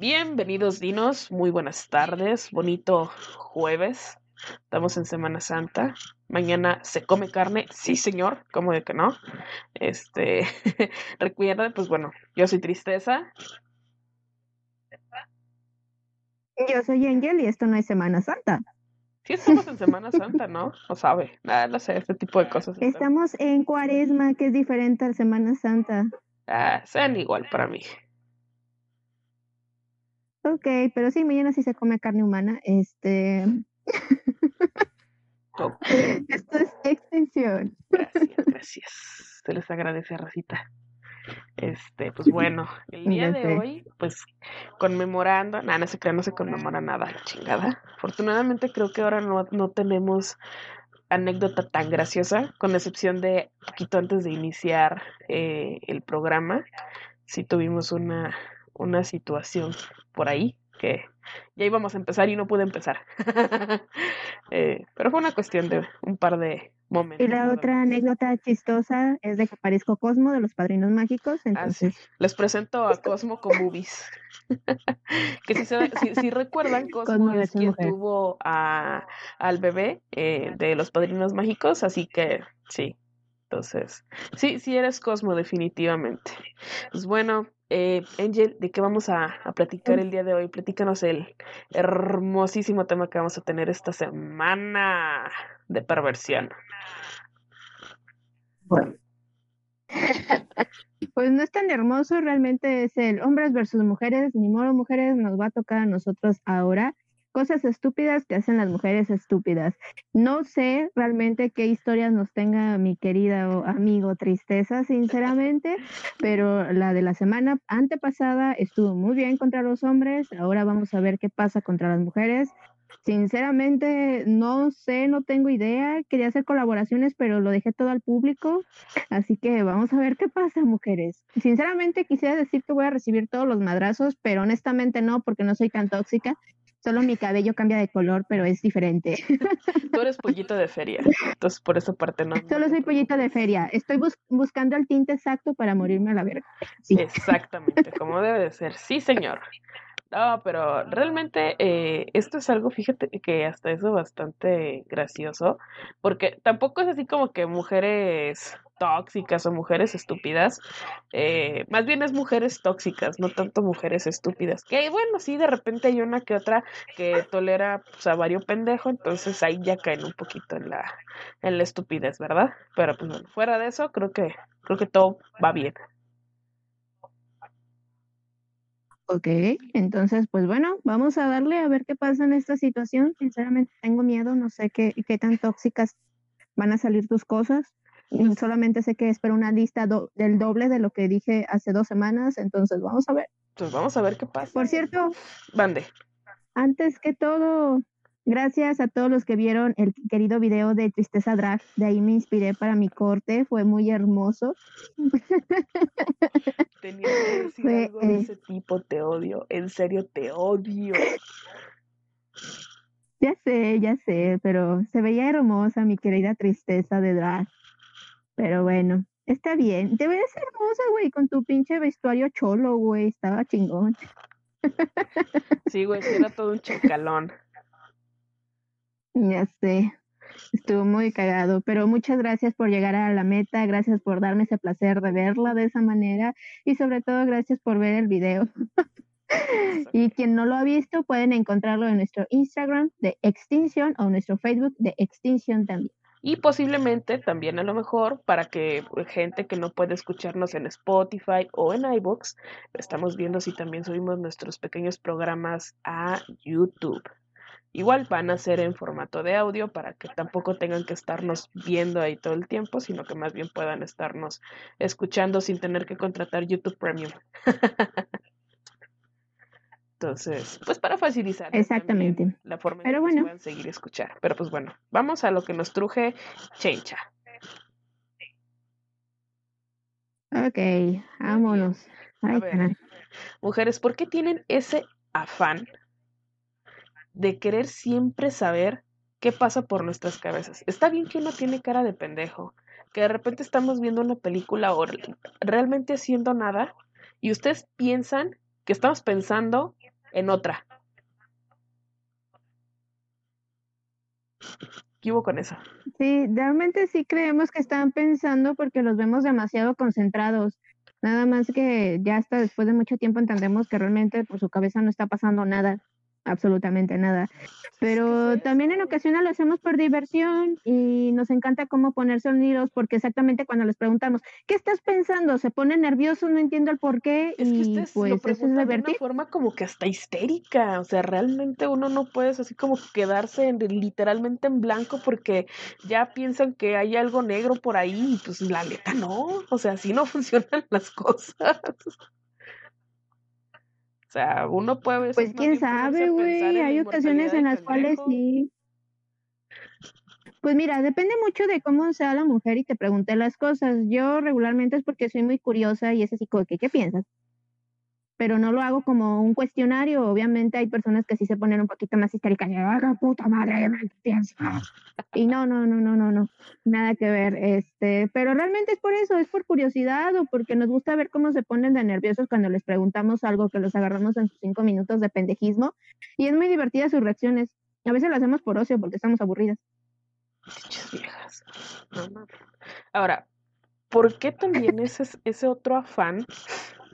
Bienvenidos dinos, muy buenas tardes, bonito jueves. Estamos en Semana Santa. Mañana se come carne, sí señor, como de que no. Este, recuerda, pues bueno, yo soy Tristeza. Yo soy Angel y esto no es Semana Santa. Sí estamos en Semana Santa, ¿no? O sabe, nada, no sé, este tipo de cosas. Estamos en Cuaresma, que es diferente a Semana Santa. Ah, sean igual para mí. Ok, pero sí, mañana sí se come carne humana. Este. Esto es extensión. Gracias, gracias. Se les agradece, Rosita. Este, pues bueno, el día de hoy, pues conmemorando, nada, no se crea, no se conmemora nada, chingada. Afortunadamente creo que ahora no, no tenemos anécdota tan graciosa, con excepción de poquito antes de iniciar eh, el programa, sí tuvimos una, una situación por ahí que ya íbamos a empezar y no pude empezar. Eh, pero fue una cuestión de un par de momentos. Y la otra anécdota chistosa es de que aparezco Cosmo de los Padrinos Mágicos. Ah, entonces... Les presento a Cosmo con boobies. que si, si, recuerdan, Cosmo, es quien tuvo a, al bebé eh, de los Padrinos Mágicos, así que sí. Entonces, sí, sí eres Cosmo, definitivamente. Pues bueno, eh, Angel, ¿de qué vamos a, platicar el día de hoy? Platícanos el hermosísimo tema que vamos a tener esta semana de perversión. Bueno. Pues no es tan hermoso, realmente es el hombres versus mujeres, ni modo mujeres, nos va a tocar a nosotros ahora cosas estúpidas que hacen las mujeres estúpidas. No sé realmente qué historias nos tenga mi querida amigo Tristeza, sinceramente, pero la de la semana antepasada estuvo muy bien contra los hombres, ahora vamos a ver qué pasa contra las mujeres. Sinceramente, no sé, no tengo idea. Quería hacer colaboraciones, pero lo dejé todo al público. Así que vamos a ver qué pasa, mujeres. Sinceramente, quisiera decir que voy a recibir todos los madrazos, pero honestamente no, porque no soy tan tóxica. Solo mi cabello cambia de color, pero es diferente. Tú eres pollito de feria, entonces por esa parte no. Solo soy pollito de feria. Estoy buscando el tinte exacto para morirme a la verga. Sí. Exactamente, como debe de ser. Sí, señor. No, pero realmente eh, esto es algo, fíjate que hasta eso bastante gracioso, porque tampoco es así como que mujeres tóxicas o mujeres estúpidas, eh, más bien es mujeres tóxicas, no tanto mujeres estúpidas, que bueno, sí, de repente hay una que otra que tolera pues, a varios pendejo, entonces ahí ya caen un poquito en la, en la estupidez, ¿verdad? Pero pues bueno, fuera de eso, creo que, creo que todo va bien. Ok, entonces, pues bueno, vamos a darle a ver qué pasa en esta situación. Sinceramente tengo miedo, no sé qué, qué tan tóxicas van a salir tus cosas. Solamente sé que espero una lista del doble de lo que dije hace dos semanas, entonces vamos a ver. Pues vamos a ver qué pasa. Por cierto, Bande. Antes que todo, Gracias a todos los que vieron el querido video de Tristeza Drag. De ahí me inspiré para mi corte. Fue muy hermoso. Tenía que decir algo de ese tipo. Te odio. En serio, te odio. Ya sé, ya sé, pero se veía hermosa mi querida Tristeza de Drag. Pero bueno, está bien. Te ves hermosa, güey, con tu pinche vestuario cholo, güey. Estaba chingón. Sí, güey, era todo un chacalón. Ya sé, estuvo muy cagado, pero muchas gracias por llegar a la meta, gracias por darme ese placer de verla de esa manera y sobre todo gracias por ver el video. y quien no lo ha visto pueden encontrarlo en nuestro Instagram de Extinction o nuestro Facebook de Extinction también. Y posiblemente también a lo mejor para que gente que no puede escucharnos en Spotify o en iBox, estamos viendo si también subimos nuestros pequeños programas a YouTube. Igual van a ser en formato de audio para que tampoco tengan que estarnos viendo ahí todo el tiempo, sino que más bien puedan estarnos escuchando sin tener que contratar YouTube Premium. Entonces, pues para facilitar Exactamente. la forma en que bueno. puedan seguir escuchar. Pero pues bueno, vamos a lo que nos truje Chencha. Ok, vámonos. mujeres, ¿por qué tienen ese afán de querer siempre saber qué pasa por nuestras cabezas? Está bien que uno tiene cara de pendejo, que de repente estamos viendo una película o realmente haciendo nada y ustedes piensan que estamos pensando en otra. ¿Qué hubo con eso? Sí, realmente sí creemos que están pensando porque los vemos demasiado concentrados. Nada más que ya hasta después de mucho tiempo entendemos que realmente por su cabeza no está pasando nada absolutamente nada. Pero también en ocasiones lo hacemos por diversión y nos encanta cómo poner sonidos porque exactamente cuando les preguntamos, ¿qué estás pensando? Se pone nervioso, no entiendo el por qué y pues eso es divertido. De una forma como que hasta histérica, o sea, realmente uno no puede así como quedarse literalmente en blanco porque ya piensan que hay algo negro por ahí y pues la neta no, o sea, así no funcionan las cosas. O sea, uno puede... Pues quién sabe, güey, hay ocasiones en las cuales sí. Pues mira, depende mucho de cómo sea la mujer y te pregunté las cosas. Yo regularmente es porque soy muy curiosa y es así como que, ¿qué piensas? Pero no lo hago como un cuestionario. Obviamente hay personas que sí se ponen un poquito más histéricas, ¡ah, puta madre! Y no, no, no, no, no, no, nada que ver. Este, pero realmente es por eso, es por curiosidad o porque nos gusta ver cómo se ponen de nerviosos cuando les preguntamos algo que los agarramos en sus cinco minutos de pendejismo. Y es muy divertida sus reacciones. A veces lo hacemos por ocio porque estamos aburridas. viejas. Ahora, ¿por qué también ese, ese otro afán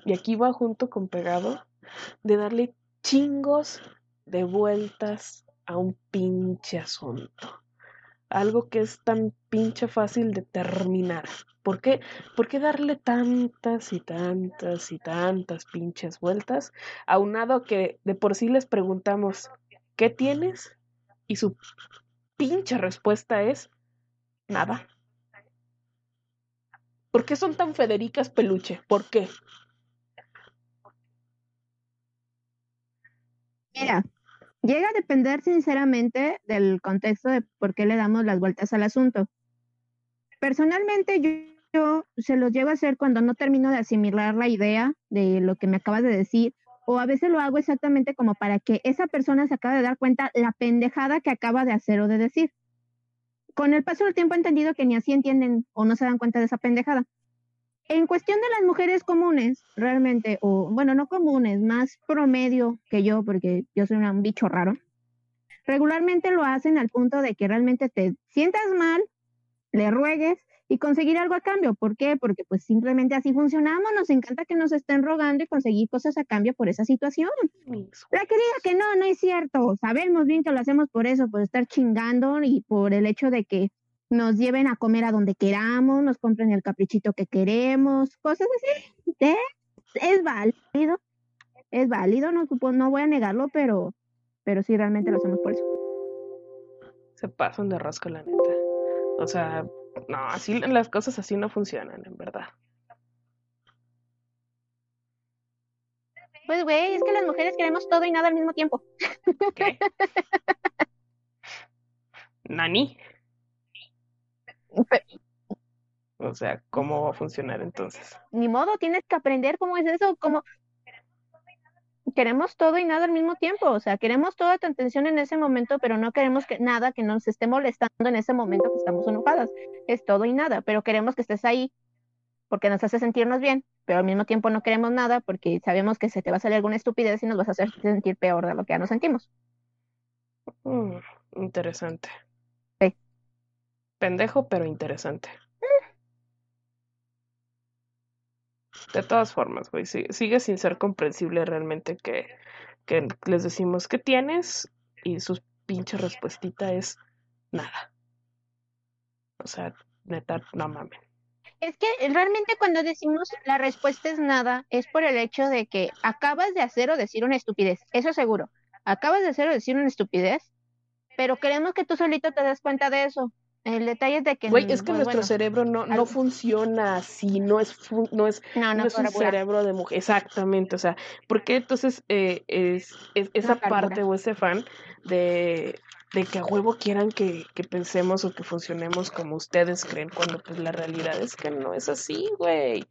y aquí va junto con pegado, de darle chingos de vueltas a un pinche asunto. Algo que es tan pinche fácil de terminar. ¿Por qué? ¿Por qué darle tantas y tantas y tantas pinches vueltas? Aunado que de por sí les preguntamos, ¿qué tienes? Y su pinche respuesta es, nada. ¿Por qué son tan Federicas Peluche? ¿Por qué? Mira, llega a depender sinceramente del contexto de por qué le damos las vueltas al asunto. Personalmente yo, se los llevo a hacer cuando no termino de asimilar la idea de lo que me acabas de decir o a veces lo hago exactamente como para que esa persona se acabe de dar cuenta la pendejada que acaba de hacer o de decir. Con el paso del tiempo he entendido que ni así entienden o no se dan cuenta de esa pendejada. En cuestión de las mujeres comunes, realmente, o bueno, no comunes, más promedio que yo, porque yo soy un bicho raro, regularmente lo hacen al punto de que realmente te sientas mal, le ruegues y conseguir algo a cambio. ¿Por qué? Porque pues simplemente así funcionamos, nos encanta que nos estén rogando y conseguir cosas a cambio por esa situación. La que diga que no, no es cierto. Sabemos bien que lo hacemos por eso, por estar chingando y por el hecho de que nos lleven a comer a donde queramos, nos compren el caprichito que queremos, cosas así. ¿eh? Es válido, es válido, no, no voy a negarlo, pero, pero sí realmente lo hacemos por eso. Se pasan de rasco, la neta. O sea, no, así las cosas así no funcionan, en verdad. Pues, güey, es que las mujeres queremos todo y nada al mismo tiempo. ¿Qué? ¿Nani? O sea, ¿cómo va a funcionar entonces? Ni modo, tienes que aprender cómo es eso, cómo queremos todo y nada al mismo tiempo, o sea, queremos toda tu atención en ese momento, pero no queremos que nada que nos esté molestando en ese momento que estamos enojadas. Es todo y nada, pero queremos que estés ahí porque nos hace sentirnos bien, pero al mismo tiempo no queremos nada porque sabemos que se te va a salir alguna estupidez y nos vas a hacer sentir peor de lo que ya nos sentimos. Mm, interesante pendejo, pero interesante. De todas formas, güey, sigue, sin ser comprensible realmente que, que les decimos que tienes y su pinche respuestita es nada. O sea, neta, no mames. Es que realmente cuando decimos la respuesta es nada, es por el hecho de que acabas de hacer o decir una estupidez, eso seguro. Acabas de hacer o decir una estupidez, pero queremos que tú solito te des cuenta de eso El detalle es de que... Güey, es que nuestro cerebro no, no funciona así, no es, no es, no, es un cerebro de mujer. Exactamente, o sea, ¿por qué entonces eh, es, esa parte o ese fan de, de que a huevo quieran que, que, pensemos o que funcionemos como ustedes creen, cuando pues la realidad es que no es así, güey.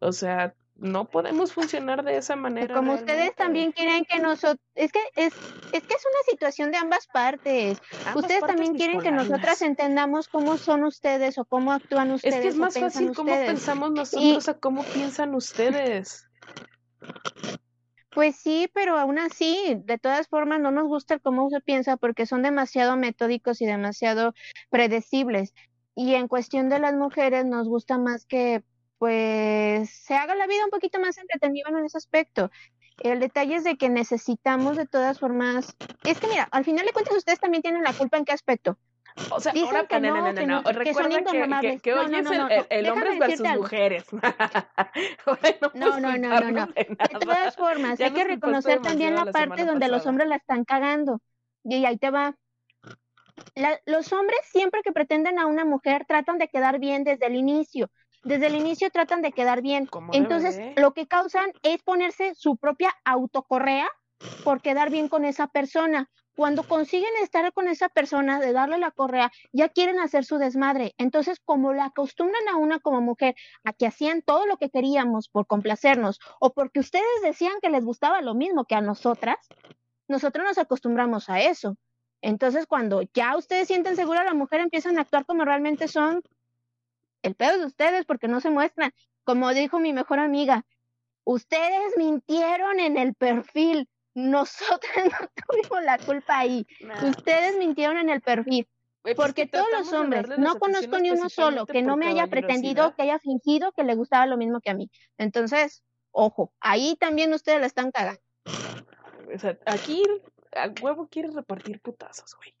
O sea, no podemos funcionar de esa manera. Como ustedes también quieren que nosotros, es que es, es que es una situación de ambas partes. ustedes también quieren que nosotras entendamos cómo son ustedes o cómo actúan ustedes. Es que es más fácil cómo pensamos nosotros a cómo piensan ustedes. Pues sí, pero aún así, de todas formas, no nos gusta cómo se piensa porque son demasiado metódicos y demasiado predecibles. Y en cuestión de las mujeres, nos gusta más que pues se haga la vida un poquito más entretenida en ese aspecto. El detalle es de que necesitamos de todas formas, es que mira, al final de cuentas ustedes también tienen la culpa en qué aspecto. O sea, Dicen ahora que no, no, no, no, no. Recuerda que, que, hoy es el, el hombres versus mujeres. no, no, no, no, no. De, todas formas, hay que reconocer también la parte donde los hombres la están cagando. Y ahí te va. La, los hombres siempre que pretenden a una mujer tratan de quedar bien desde el inicio desde el inicio tratan de quedar bien. Entonces, lo que causan es ponerse su propia autocorrea por quedar bien con esa persona. Cuando consiguen estar con esa persona, de darle la correa, ya quieren hacer su desmadre. Entonces, como la acostumbran a una como mujer a que hacían todo lo que queríamos por complacernos o porque ustedes decían que les gustaba lo mismo que a nosotras, nosotros nos acostumbramos a eso. Entonces, cuando ya ustedes sienten segura a la mujer, empiezan a actuar como realmente son, el pedo de ustedes porque no se muestran. Como dijo mi mejor amiga, ustedes mintieron en el perfil. Nosotros no tuvimos la culpa ahí. Ustedes mintieron en el perfil. Pues porque todos los hombres, no conozco ni uno solo que no me haya pretendido, que haya fingido que le gustaba lo mismo que a mí. Entonces, ojo, ahí también ustedes la están cagando. O sea, aquí al huevo quiere repartir putazos, güey.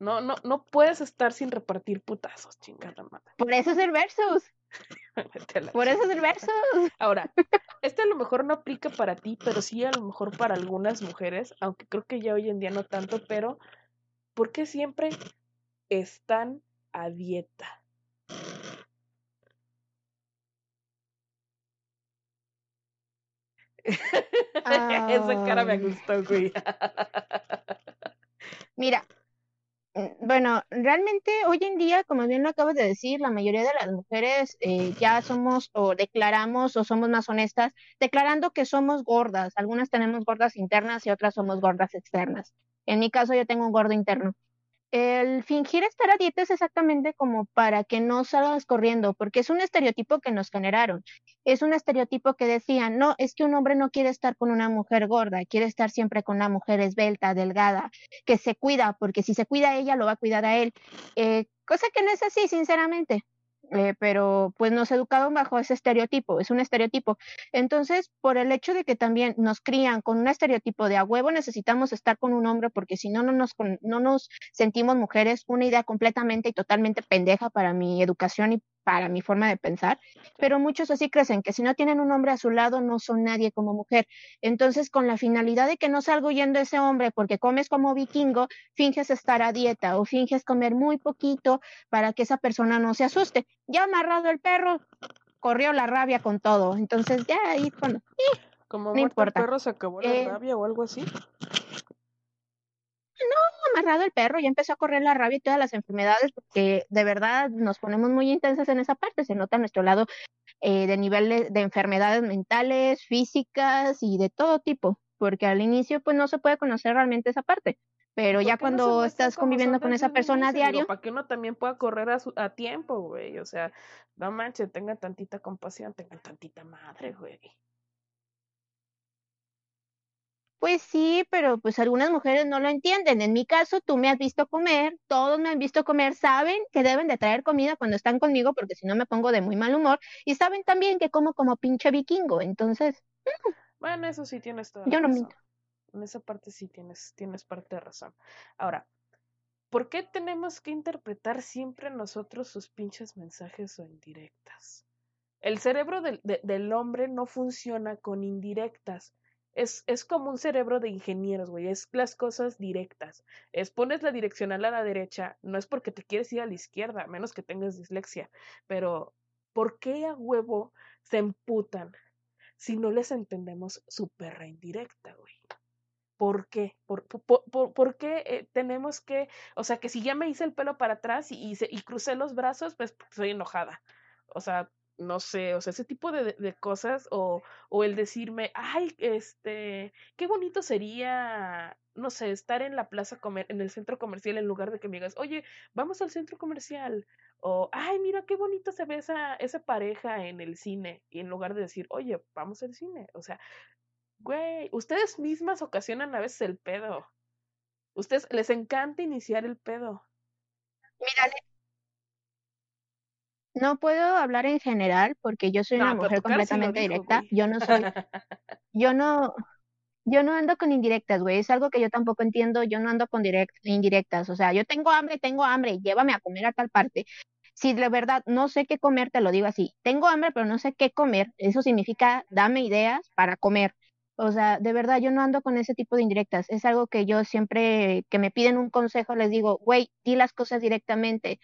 No, no, no puedes estar sin repartir putazos, chingada madre. Por eso es el versus. Por eso es el versus. Ahora, este a lo mejor no aplica para ti, pero sí a lo mejor para algunas mujeres, aunque creo que ya hoy en día no tanto, pero ¿por qué siempre están a dieta? Esa cara me gustó, güey. Mira, bueno, realmente hoy en día, como bien lo acabo de decir, la mayoría de las mujeres eh, ya somos o declaramos o somos más honestas, declarando que somos gordas. Algunas tenemos gordas internas y otras somos gordas externas. En mi caso, yo tengo un gordo interno el fingir estar a dieta es exactamente como para que no salgas corriendo, porque es un estereotipo que nos generaron. Es un estereotipo que decían, no, es que un hombre no quiere estar con una mujer gorda, quiere estar siempre con una mujer esbelta, delgada, que se cuida, porque si se cuida ella, lo va a cuidar a él. Eh, cosa que no es así, sinceramente. Eh, pero pues nos educaron bajo ese estereotipo, es un estereotipo. Entonces, por el hecho de que también nos crían con un estereotipo de a huevo necesitamos estar con un hombre porque si no, no nos, no nos sentimos mujeres, una idea completamente y totalmente pendeja para mi educación y para mi forma de pensar, pero muchos así crecen, que si no tienen un hombre a su lado no son nadie como mujer. Entonces, con la finalidad de que no salgo huyendo ese hombre porque comes como vikingo, finges estar a dieta o finges comer muy poquito para que esa persona no se asuste. Ya amarrado el perro, corrió la rabia con todo. Entonces, ya ahí cuando... como no importa. el perro se acabó la eh, rabia o algo así no, amarrado el perro, ya empezó a correr la rabia y todas las enfermedades, porque de verdad nos ponemos muy intensas en esa parte, se nota nuestro lado eh, de nivel de, enfermedades mentales, físicas y de todo tipo, porque al inicio pues no se puede conocer realmente esa parte, pero ya cuando estás conviviendo con esa persona a diario. Para que uno también pueda correr a, a tiempo, güey, o sea, no manches, tenga tantita compasión, tenga tantita madre, güey. Pues sí, pero pues algunas mujeres no lo entienden. En mi caso, tú me has visto comer, todos me han visto comer, saben que deben de traer comida cuando están conmigo porque si no me pongo de muy mal humor y saben también que como como pinche vikingo. Entonces, mm. bueno, eso sí tienes toda Yo no miento. En esa parte sí tienes tienes parte de razón. Ahora, ¿por qué tenemos que interpretar siempre nosotros sus pinches mensajes o indirectas? El cerebro del, del hombre no funciona con indirectas es, es como un cerebro de ingenieros, güey. Es las cosas directas. Es pones la direccional a la derecha, no es porque te quieres ir a la izquierda, menos que tengas dislexia. Pero, ¿por qué a huevo se emputan si no les entendemos su perra indirecta, güey? ¿Por qué? ¿Por, por, por, qué eh, tenemos que, o sea, que si ya me hice el pelo para atrás y, y, y crucé los brazos, pues soy enojada. O sea, no sé, o sea, ese tipo de, cosas, o, o el decirme, ay, este, qué bonito sería, no sé, estar en la plaza, comer, en el centro comercial, en lugar de que me digas, oye, vamos al centro comercial, o, ay, mira qué bonito se ve esa, esa pareja en el cine, y en lugar de decir, oye, vamos al cine, o sea, güey, ustedes mismas ocasionan a veces el pedo. Ustedes les encanta iniciar el pedo. Mira, no puedo hablar en general porque yo soy una mujer completamente directa. Yo no soy, yo no, yo no ando con indirectas, güey. Es algo que yo tampoco entiendo. Yo no ando con direct, indirectas. O sea, yo tengo hambre, tengo hambre, llévame a comer a tal parte. Si de verdad no sé qué comer, te lo digo así. Tengo hambre, pero no sé qué comer. Eso significa dame ideas para comer. O sea, de verdad, yo no ando con ese tipo de indirectas. Es algo que yo siempre que me piden un consejo les digo, güey, di las cosas directamente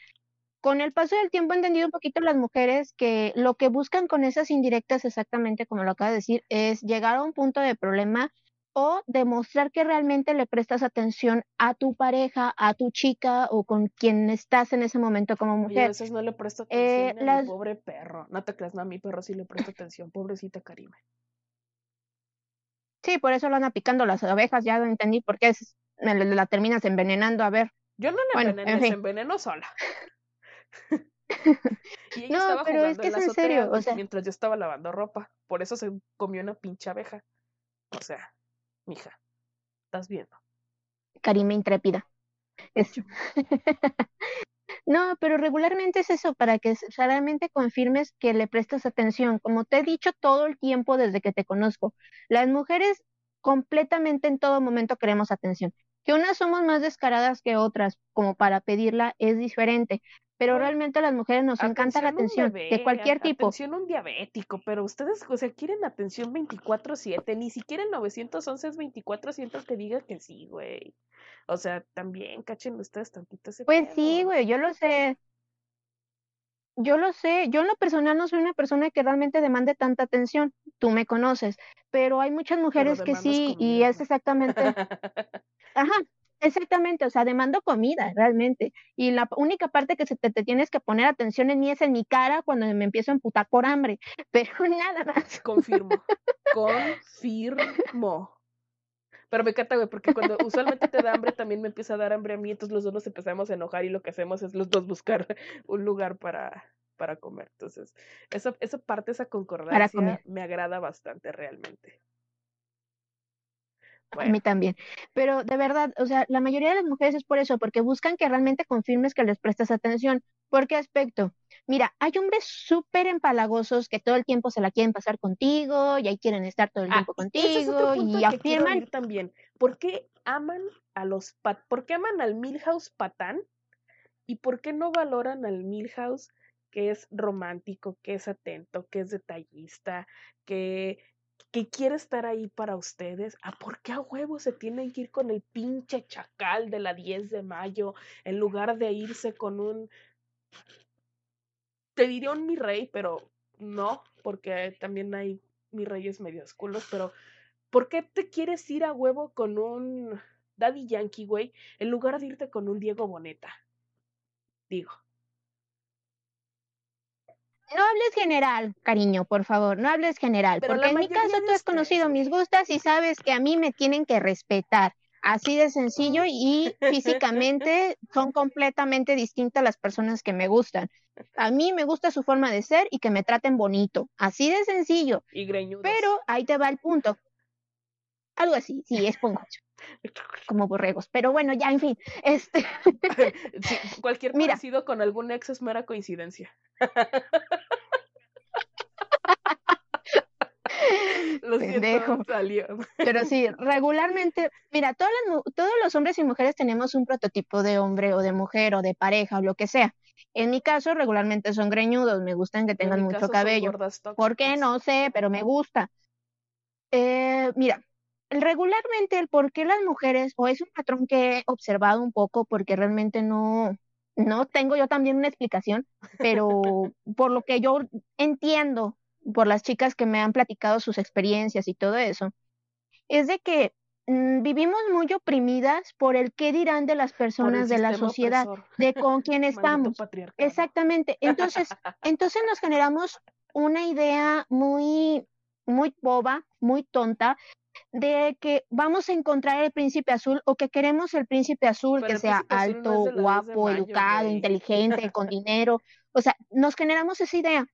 con el paso del tiempo he entendido un poquito las mujeres que lo que buscan con esas indirectas, exactamente como lo acaba de decir, es llegar a un punto de problema o demostrar que realmente le prestas atención a tu pareja, a tu chica o con quien estás en ese momento como mujer. a veces no le presto eh, atención a mi pobre perro. No te creas, no, a mi perro sí le presto atención, pobrecita Karime. Sí, por eso lo andan picando las abejas, ya lo entendí, porque es, la terminas envenenando, a ver. Yo no la enveneno, se enveneno sola. y ella no, estaba pero jugando es que en es en serio, o sea... mientras yo estaba lavando ropa. Por eso se comió una pinche abeja. O sea, mija, estás viendo. Karime intrépida. no, pero regularmente es eso, para que realmente confirmes que le prestas atención. Como te he dicho todo el tiempo desde que te conozco, las mujeres completamente en todo momento queremos atención. Que unas somos más descaradas que otras, como para pedirla, es diferente pero realmente a las mujeres nos encanta la atención de cualquier tipo. Atención un diabético, pero ustedes, o sea, quieren atención 24/7, ni siquiera el 911 es 24/7 que diga que sí, güey. O sea, también cachen ustedes tantito ese Pues sí, güey, yo lo sé. Yo lo sé, yo en lo personal no soy una persona que realmente demande tanta atención, tú me conoces, pero hay muchas mujeres que sí y es exactamente, ajá, Exactamente, o sea, demando comida realmente. Y la única parte que se te, tienes que poner atención en mí es en mi cara cuando me empiezo a emputar por hambre. Pero nada más. Confirmo. Confirmo. Pero me encanta, güey, porque cuando usualmente te da hambre, también me empieza a dar hambre a mí, entonces los dos nos empezamos a enojar y lo que hacemos es los dos buscar un lugar para, para comer. Entonces, esa, esa parte, esa concordancia me agrada bastante realmente. A mí también. Pero de verdad, o sea, la mayoría de las mujeres es por eso, porque buscan que realmente confirmes que les prestas atención. ¿Por qué aspecto? Mira, hay hombres súper empalagosos que todo el tiempo se la quieren pasar contigo y ahí quieren estar todo el ah, tiempo contigo y afirman. también, ¿por qué aman a los pat por qué aman al Milhouse patán y por qué no valoran al Milhouse que es romántico, que es atento, que es detallista, que que quiere estar ahí para ustedes, ¿a por qué a huevo se tienen que ir con el pinche chacal de la 10 de mayo en lugar de irse con un... Te diría un mi rey, pero no, porque también hay mi reyes medio culos, pero ¿por qué te quieres ir a huevo con un Daddy Yankee, güey, en lugar de irte con un Diego Boneta? Digo. No hables general, cariño, por favor, no hables general, porque en mi caso tú has conocido mis gustas y sabes que a mí me tienen que respetar. Así de sencillo y físicamente son completamente distintas las personas que me gustan. A mí me gusta su forma de ser y que me traten bonito. Así de sencillo. Y Pero ahí te va el punto. Algo así, sí, esponjoso. Como borregos. Pero bueno, ya, en fin. Este. cualquier parecido con algún ex es mera coincidencia. Lo Pendejo. salió. Pero sí, regularmente, mira, todos los hombres y mujeres tenemos un prototipo de hombre o de mujer o de pareja o lo que sea. En mi caso, regularmente son greñudos, me gustan que tengan mucho cabello. ¿Por qué? No sé, pero me gusta. Eh, mira, regularmente el por qué las mujeres, o es un patrón que he observado un poco porque realmente no, no tengo yo también una explicación, pero por lo que yo entiendo por las chicas que me han platicado sus experiencias y todo eso, es de que mm, vivimos muy oprimidas por el qué dirán de las personas de la sociedad, de con quién estamos. Exactamente. Entonces, entonces nos generamos una idea muy, muy boba, muy tonta, de que vamos a encontrar el príncipe azul o que queremos el príncipe azul que sea alto, guapo, educado, inteligente, con dinero. O sea, nos generamos esa idea.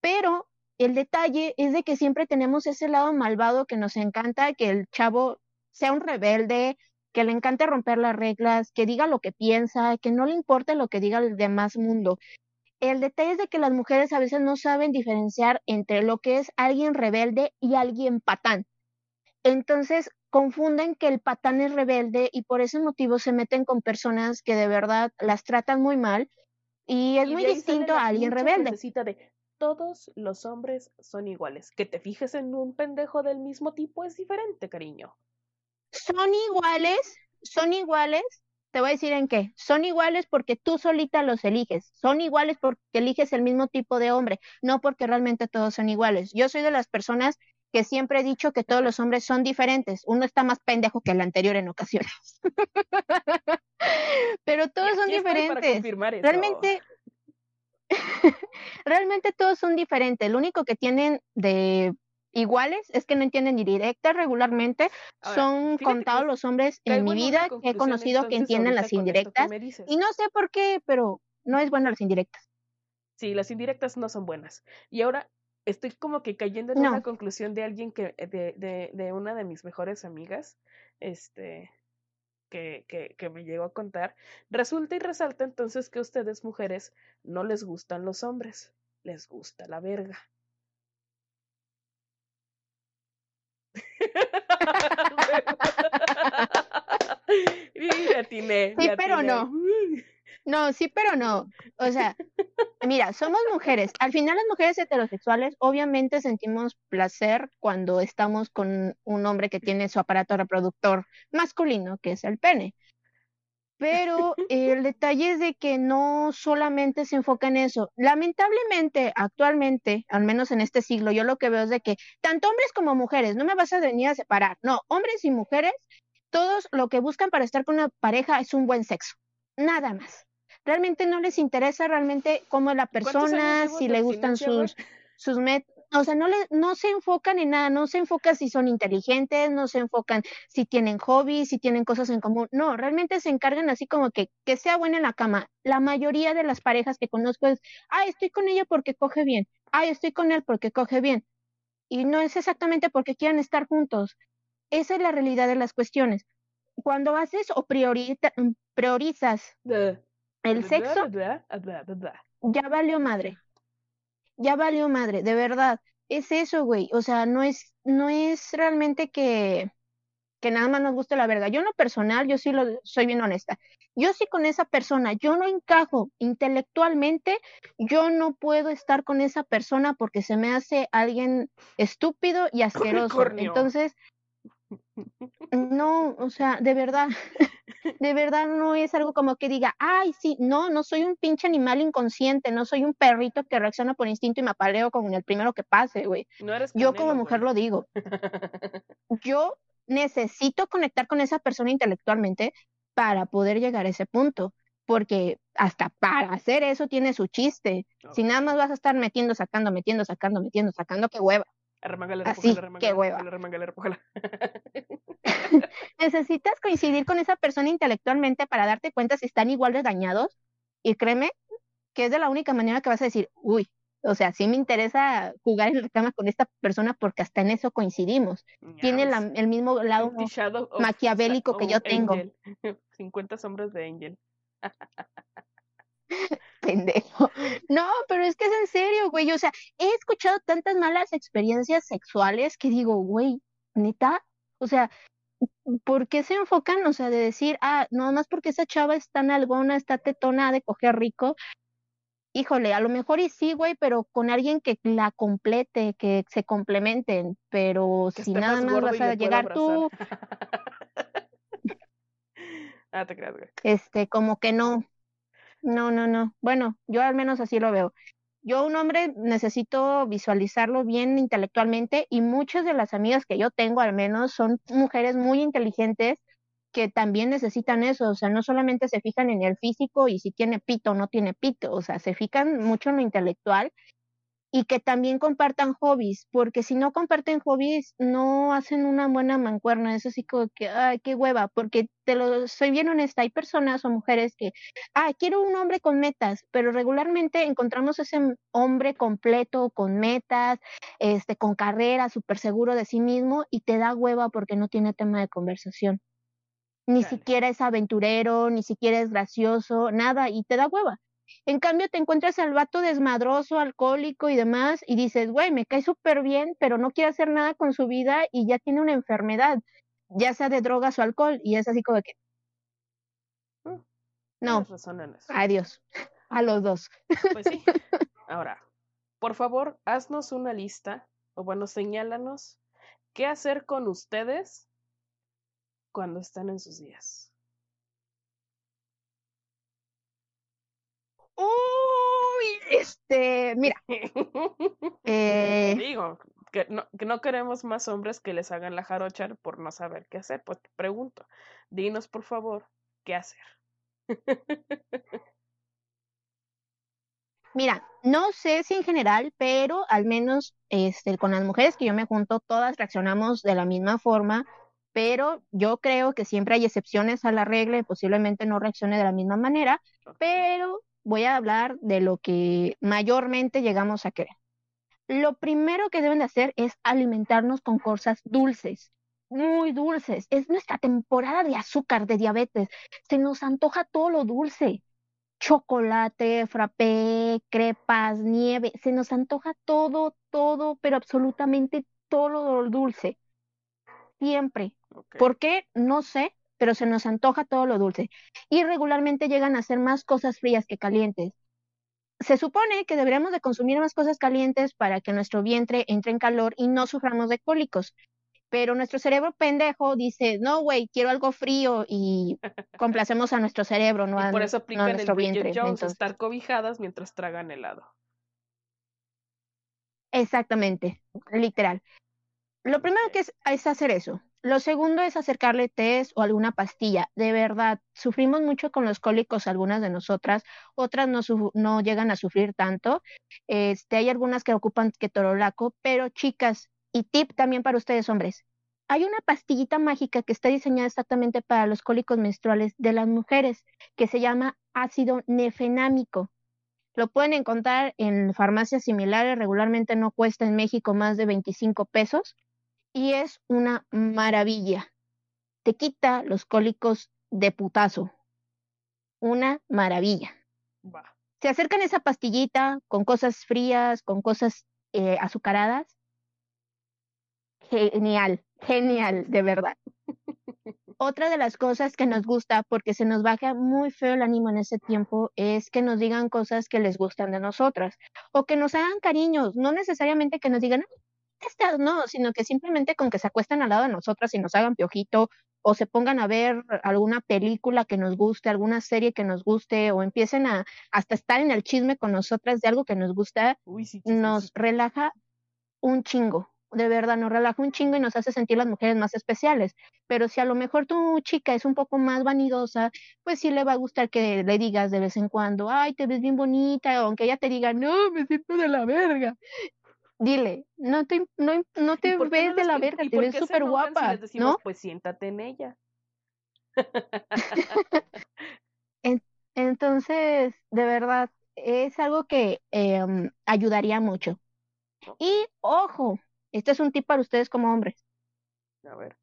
Pero el detalle es de que siempre tenemos ese lado malvado que nos encanta, que el chavo sea un rebelde, que le encante romper las reglas, que diga lo que piensa, que no le importe lo que diga el demás mundo. El detalle es de que las mujeres a veces no saben diferenciar entre lo que es alguien rebelde y alguien patán. Entonces confunden que el patán es rebelde y por ese motivo se meten con personas que de verdad las tratan muy mal y es muy distinto a alguien rebelde todos los hombres son iguales. Que te fijes en un pendejo del mismo tipo es diferente, cariño. Son iguales, son iguales. Te voy a decir en qué. Son iguales porque tú solita los eliges. Son iguales porque eliges el mismo tipo de hombre, no porque realmente todos son iguales. Yo soy de las personas que siempre he dicho que todos los hombres son diferentes. Uno está más pendejo que el anterior en ocasiones. Pero todos son diferentes. Realmente, Realmente todos son diferentes. Lo único que tienen de iguales es que no entienden ni directas regularmente. son contados los hombres en mi vida que he conocido que entienden las indirectas. Y no sé por qué, pero no es bueno las indirectas. Sí, las indirectas no son buenas. Y ahora estoy como que cayendo en una conclusión de alguien que, de, de, de una de mis mejores amigas, este, que, que, que, me llegó a contar, resulta y resalta entonces que a ustedes mujeres no les gustan los hombres, les gusta la verga. sí, pero no. No, sí, pero no. O sea, mira, somos mujeres. Al final las mujeres heterosexuales obviamente sentimos placer cuando estamos con un hombre que tiene su aparato reproductor masculino, que es el pene. Pero el detalle es de que no solamente se enfoca en eso. Lamentablemente, actualmente, al menos en este siglo, yo lo que veo es de que tanto hombres como mujeres, no me vas a venir a separar, no, hombres y mujeres, todos lo que buscan para estar con una pareja es un buen sexo, nada más realmente no les interesa realmente cómo es la persona, si le gustan sus, sus metas. O sea, no, le, no se enfocan en nada, no se enfocan si son inteligentes, no se enfocan si tienen hobbies, si tienen cosas en común. No, realmente se encargan así como que, que sea buena en la cama. La mayoría de las parejas que conozco es, ah, estoy con ella porque coge bien, ah, estoy con él porque coge bien. Y no es exactamente porque quieran estar juntos. Esa es la realidad de las cuestiones. Cuando haces o priorizas el sexo ya valió madre. Ya valió madre, de verdad. Es eso, güey. O sea, no es, no es realmente que, que nada más nos guste la verga. Yo en lo personal, yo sí lo soy bien honesta. Yo sí con esa persona, yo no encajo intelectualmente, yo no puedo estar con esa persona porque se me hace alguien estúpido y asqueroso. Entonces, no, o sea, de verdad, de verdad no es algo como que diga, ay, sí, no, no soy un pinche animal inconsciente, no soy un perrito que reacciona por instinto y me apaleo con el primero que pase, güey. Yo como mujer lo digo. Yo necesito conectar con esa persona intelectualmente para poder llegar a ese punto, porque hasta para hacer eso tiene su chiste. Si nada más vas a estar metiendo, sacando, metiendo, sacando, metiendo, sacando, qué hueva. Así, qué hueva. Necesitas coincidir con esa persona intelectualmente para darte cuenta si están igual de dañados. Y créeme que es de la única manera que vas a decir, uy, o sea, sí me interesa jugar en la cama con esta persona porque hasta en eso coincidimos. Tiene el mismo lado maquiavélico que yo tengo. 50 sombras de Angel. pendejo. No, pero es que es en serio, güey. O sea, he escuchado tantas malas experiencias sexuales que digo, güey, neta, o sea, ¿por qué se enfocan, o sea, de decir, ah, no más porque esa chava está tan algona, está tetona de coger rico? híjole, a lo mejor y sí, güey, pero con alguien que la complete, que se complementen, pero si nada más vas a llegar tú. ah, te creas, güey. Este, como que no. No, no, no. Bueno, yo al menos así lo veo. Yo un hombre necesito visualizarlo bien intelectualmente y muchas de las amigas que yo tengo al menos son mujeres muy inteligentes que también necesitan eso, o sea, no solamente se fijan en el físico y si tiene pito o no tiene pito, o sea, se fijan mucho en lo intelectual y que también compartan hobbies, porque si no comparten hobbies no hacen una buena mancuerna, eso sí como que, ay, qué hueva, porque te lo soy bien honesta, hay personas o mujeres que, ah, quiero un hombre con metas, pero regularmente encontramos ese hombre completo, con metas, este, con carrera, súper seguro de sí mismo y te da hueva porque no tiene tema de conversación. Ni siquiera es aventurero, ni siquiera es gracioso, nada, y te da hueva. En cambio, te encuentras al vato desmadroso, alcohólico y demás, y dices, güey, me cae súper bien, pero no quiere hacer nada con su vida y ya tiene una enfermedad, ya sea de drogas o alcohol, y es así como que. Mm, no. Adiós. A los dos. Pues sí. Ahora, por favor, haznos una lista, o bueno, señálanos qué hacer con ustedes cuando están en sus días. Uy, este, mira. eh... Digo, que no, que no queremos más hombres que les hagan la jarocha por no saber qué hacer. Pues te pregunto, dinos por favor, ¿qué hacer? Mira, no sé si en general, pero al menos este, con las mujeres que yo me junto, todas reaccionamos de la misma forma pero yo creo que siempre hay excepciones a la regla y posiblemente no reaccione de la misma manera, pero voy a hablar de lo que mayormente llegamos a querer. Lo primero que deben de hacer es alimentarnos con cosas dulces, muy dulces. Es nuestra temporada de azúcar, de diabetes. Se nos antoja todo lo dulce. Chocolate, frappé, crepas, nieve. Se nos antoja todo, todo, pero absolutamente todo lo dulce. Siempre. ¿Por qué? No sé, pero se nos antoja todo lo dulce. Y regularmente llegan a ser más cosas frías que calientes. Se supone que deberíamos de consumir más cosas calientes para que nuestro vientre entre en calor y no suframos de cólicos. Pero nuestro cerebro pendejo dice, no, güey, quiero algo frío y complacemos a nuestro cerebro, no, a, por eso no a nuestro el vientre. Jones, estar cobijadas mientras tragan helado. Exactamente, literal. Lo primero que es, es hacer eso, lo segundo es acercarle test o alguna pastilla. De verdad, sufrimos mucho con los cólicos algunas de nosotras, otras no, llegan a sufrir tanto. Este, hay algunas que ocupan ketorolaco, pero chicas, y tip también para ustedes hombres, hay una pastillita mágica que está diseñada exactamente para los cólicos menstruales de las mujeres, que se llama ácido nefenámico. Lo pueden encontrar en farmacias similares, regularmente no cuesta en México más de 25 pesos y es una maravilla. Te quita los cólicos de putazo. Una maravilla. Se acercan esa pastillita con cosas frías, con cosas eh, azucaradas. Genial, genial, de verdad. Otra de las cosas que nos gusta, porque se nos baja muy feo el ánimo en ese tiempo, es que nos digan cosas que les gustan de nosotras o que nos hagan cariños, no necesariamente que nos digan, no, sino que simplemente con que se acuesten al lado de nosotras y nos hagan piojito o se pongan a ver alguna película que nos guste, alguna serie que nos guste o empiecen a hasta estar en el chisme con nosotras de algo que nos gusta, nos relaja un chingo. De verdad, nos relaja un chingo y nos hace sentir las mujeres más especiales. Pero si a lo mejor tu chica es un poco más vanidosa, pues sí le va a gustar que le digas de vez en cuando, ay, te ves bien bonita, aunque ella te diga, no, me siento de la verga dile, no te, no, no te ves de la verga, te ves súper guapa, ¿no? Pues siéntate en ella. Entonces, de verdad, es algo que em, ayudaría mucho. Y ojo, este es un tip para ustedes como hombres. A ver.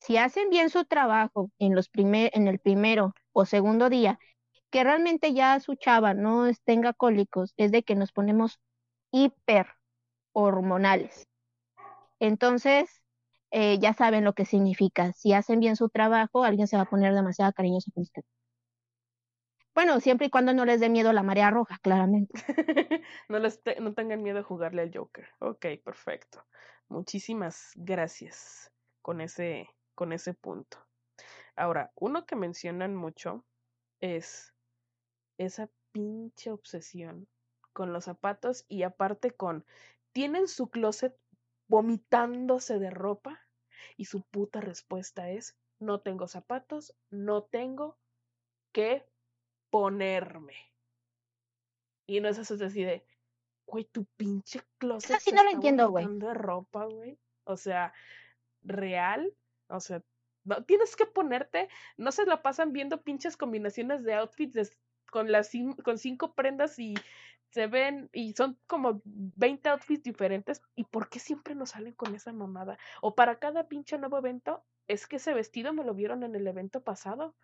Si hacen bien su trabajo en, los primer, en el primero o segundo día, que realmente ya su chava no tenga cólicos, es de que nos ponemos hiper hormonales. Entonces, eh, ya saben lo que significa. Si hacen bien su trabajo, alguien se va a poner demasiado cariñoso con usted. Bueno, siempre y cuando no les dé miedo la marea roja, claramente. no, les no tengan miedo de jugarle al Joker. Ok, perfecto. Muchísimas gracias con ese, con ese punto. Ahora, uno que mencionan mucho es esa pinche obsesión con los zapatos y aparte con, tienen su closet vomitándose de ropa y su puta respuesta es, no tengo zapatos, no tengo que ponerme. Y no es eso de, güey, tu pinche closet. Así no lo entiendo, güey. De ropa, güey. O sea, real. O sea, no, tienes que ponerte, no se la pasan viendo pinches combinaciones de outfits con las con cinco prendas y se ven y son como 20 outfits diferentes y por qué siempre nos salen con esa mamada o para cada pinche nuevo evento es que ese vestido me lo vieron en el evento pasado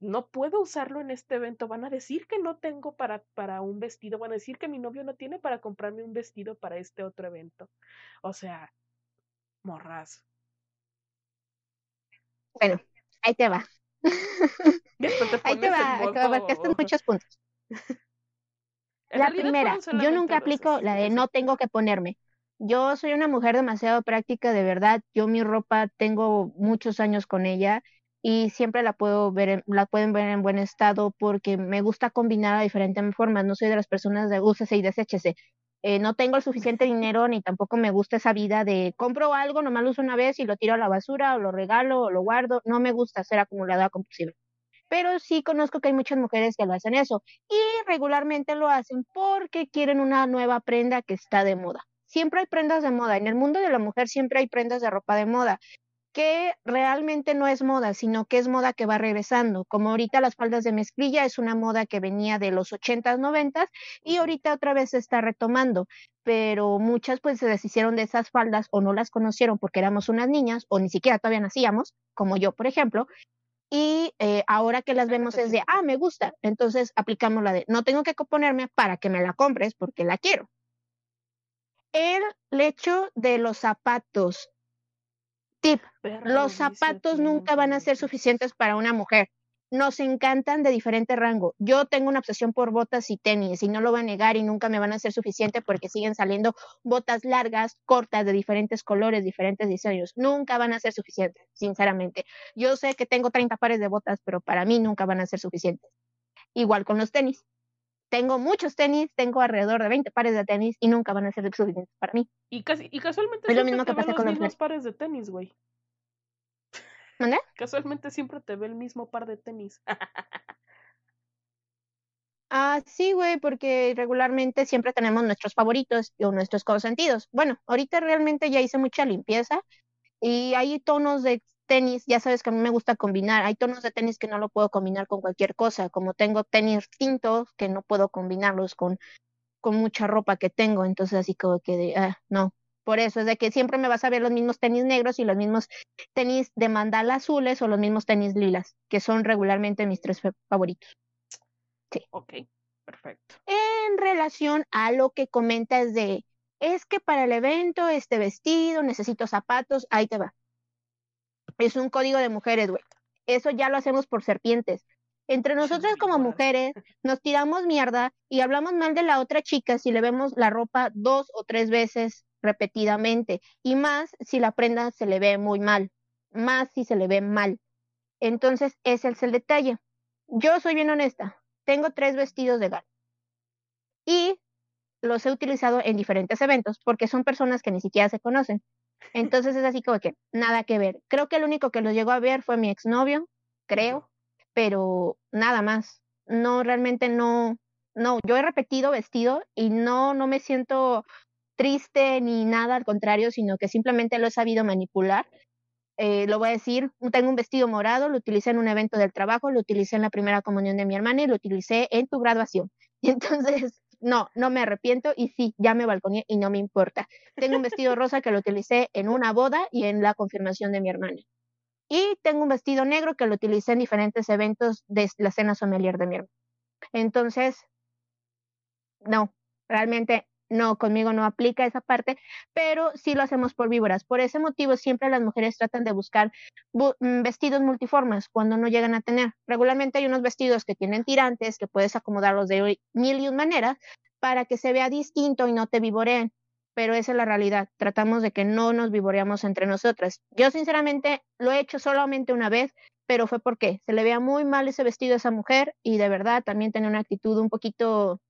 no puedo usarlo en este evento. Van a decir que no tengo para, para un vestido. Van a decir que mi novio no tiene para comprarme un vestido para este otro evento. O sea, morrazo. Bueno, ahí te va. ahí te va, muchos puntos. La primera, yo nunca aplico la de no tengo que ponerme. Yo soy una mujer demasiado práctica, de verdad. Yo mi ropa tengo muchos años con ella y siempre la puedo ver, la pueden ver en buen estado porque me gusta combinar a diferentes formas. No soy de las personas de úsese y deséchese. Eh, no tengo el suficiente dinero ni tampoco me gusta esa vida de compro algo, nomás lo uso una vez y lo tiro a la basura o lo regalo o lo guardo. No me gusta ser acumuladora compulsiva. Pero sí conozco que hay muchas mujeres que lo hacen eso y regularmente lo hacen porque quieren una nueva prenda que está de moda. Siempre hay prendas de moda. En el mundo de la mujer siempre hay prendas de ropa de moda que realmente no es moda, sino que es moda que va regresando. Como ahorita las faldas de mezclilla es una moda que venía de los 80s, 90s y ahorita otra vez se está retomando, pero muchas pues se deshicieron de esas faldas o no las conocieron porque éramos unas niñas o ni siquiera todavía nacíamos, como yo, por ejemplo. Y eh, ahora que las vemos es de, ah, me gusta. Entonces aplicamos la de, no tengo que ponerme para que me la compres porque la quiero. El hecho de los zapatos Tip, los zapatos nunca van a ser suficientes para una mujer. Nos encantan de diferente rango. Yo tengo una obsesión por botas y tenis y no lo voy a negar y nunca me van a ser suficientes porque siguen saliendo botas largas, cortas, de diferentes colores, diferentes diseños. Nunca van a ser suficientes, sinceramente. Yo sé que tengo 30 pares de botas, pero para mí nunca van a ser suficientes. Igual con los tenis. Tengo muchos tenis, tengo alrededor de 20 pares de tenis y nunca van a ser suficientes para mí. Y, casi, y casualmente es lo mismo que pasa con los mismos pares de tenis, güey. ¿Dónde? Casualmente siempre te ve el mismo par de tenis. ah, sí, güey, porque regularmente siempre tenemos nuestros favoritos o nuestros consentidos. Bueno, ahorita realmente ya hice mucha limpieza y hay tonos de tenis, ya sabes que a mí me gusta combinar. Hay tonos de tenis que no lo puedo combinar con cualquier cosa, como tengo tenis tintos que no puedo combinarlos con, con mucha ropa que tengo, entonces así como que de, ah, no. Por eso es de que siempre me vas a ver los mismos tenis negros y los mismos tenis de mandala azules o los mismos tenis lilas, que son regularmente mis tres favoritos. Sí. Ok, perfecto. En relación a lo que comentas de, es que para el evento, este vestido, necesito zapatos, ahí te va es un código de mujeres, güey. Eso ya lo hacemos por serpientes. Entre nosotras como mujeres nos tiramos mierda y hablamos mal de la otra chica si le vemos la ropa dos o tres veces repetidamente y más si la prenda se le ve muy mal, más si se le ve mal. Entonces, ese es el detalle. Yo soy bien honesta. Tengo tres vestidos de gala y los he utilizado en diferentes eventos porque son personas que ni siquiera se conocen. Entonces es así como que nada que ver. Creo que el único que lo llegó a ver fue mi exnovio, creo, pero nada más. No, realmente no, no, yo he repetido vestido y no, no me siento triste ni nada, al contrario, sino que simplemente lo he sabido manipular. Eh, lo voy a decir, tengo un vestido morado, lo utilicé en un evento del trabajo, lo utilicé en la primera comunión de mi hermana y lo utilicé en tu graduación. Entonces no, no me arrepiento y sí, ya me balconé y no me importa. Tengo un vestido rosa que lo utilicé en una boda y en la confirmación de mi hermana. Y tengo un vestido negro que lo utilicé en diferentes eventos de la cena sommelier de mi hermana. Entonces, no, realmente no, conmigo no aplica esa parte, pero sí lo hacemos por víboras. Por ese motivo siempre las mujeres tratan de buscar mm, vestidos multiformes cuando no llegan a tener. Regularmente hay unos vestidos que tienen tirantes, que puedes acomodarlos de mil y un maneras para que se vea distinto y no te vivoreen. Pero esa es la realidad. Tratamos de que no nos vivoreamos entre nosotras. Yo sinceramente lo he hecho solamente una vez, pero fue porque se le veía muy mal ese vestido a esa mujer y de verdad también tenía una actitud un poquito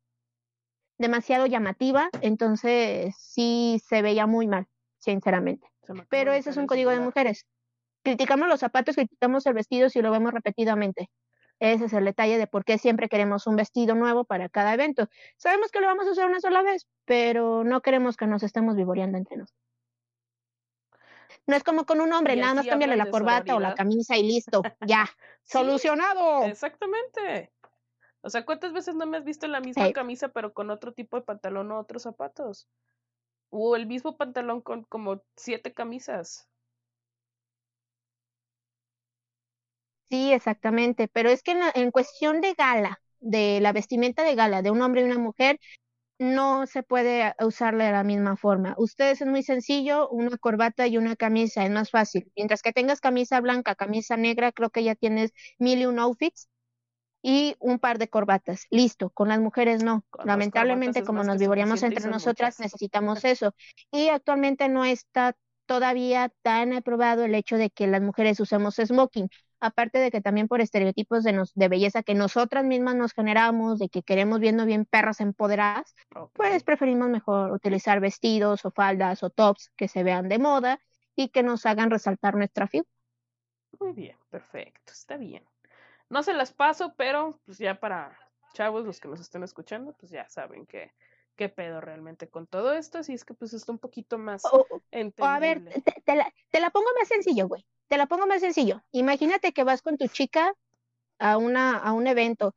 demasiado llamativa, entonces sí se veía muy mal, sinceramente. Pero ese es un código de mujeres. Criticamos los zapatos, criticamos el vestido si lo vemos repetidamente. Ese es el detalle de por qué siempre queremos un vestido nuevo para cada evento. Sabemos que lo vamos a usar una sola vez, pero no queremos que nos estemos vivoreando entre nosotros. No es como con un hombre, nada más cambiarle la corbata o la camisa y listo, ya, solucionado. Exactamente. O sea, ¿cuántas veces no me has visto en la misma camisa pero con otro tipo de pantalón o otros zapatos? O el mismo pantalón con como siete camisas. Sí, exactamente, pero es que en, en cuestión de gala, de la vestimenta de gala de un hombre y una mujer, no se puede usarle de la misma forma. Ustedes es muy sencillo, una corbata y una camisa, es más fácil. Mientras que tengas camisa blanca, camisa negra, creo que ya tienes mil y un outfits y un par de corbatas. Listo, con las mujeres no. Lamentablemente, como nos vivoríamos entre nosotras, necesitamos eso. Y actualmente no está todavía tan aprobado el hecho de que las mujeres usemos smoking aparte de que también por estereotipos de, nos, de belleza que nosotras mismas nos generamos, de que queremos viendo bien perras empoderadas, pues preferimos mejor utilizar vestidos o faldas o tops que se vean de moda y que nos hagan resaltar nuestra figura. Muy bien, perfecto, está bien. No se las paso, pero pues ya para chavos, los que nos estén escuchando, pues ya saben que qué pedo realmente con todo esto, así es que pues está un poquito más o, a ver, te, la, te la pongo más sencillo, güey. Te la pongo más sencillo. Imagínate que vas con tu chica a, una, a un evento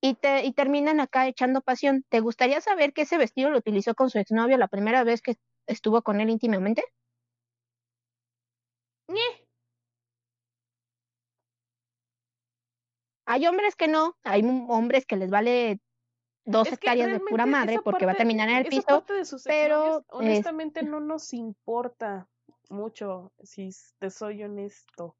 y, te, y terminan acá echando pasión. ¿Te gustaría saber que ese vestido lo utilizó con su exnovio la primera vez que estuvo con él íntimamente? Hay hombres que no, hay hombres que les vale dos hectáreas de pura madre porque va a terminar en el piso, pero honestamente no nos importa mucho, si te soy honesto.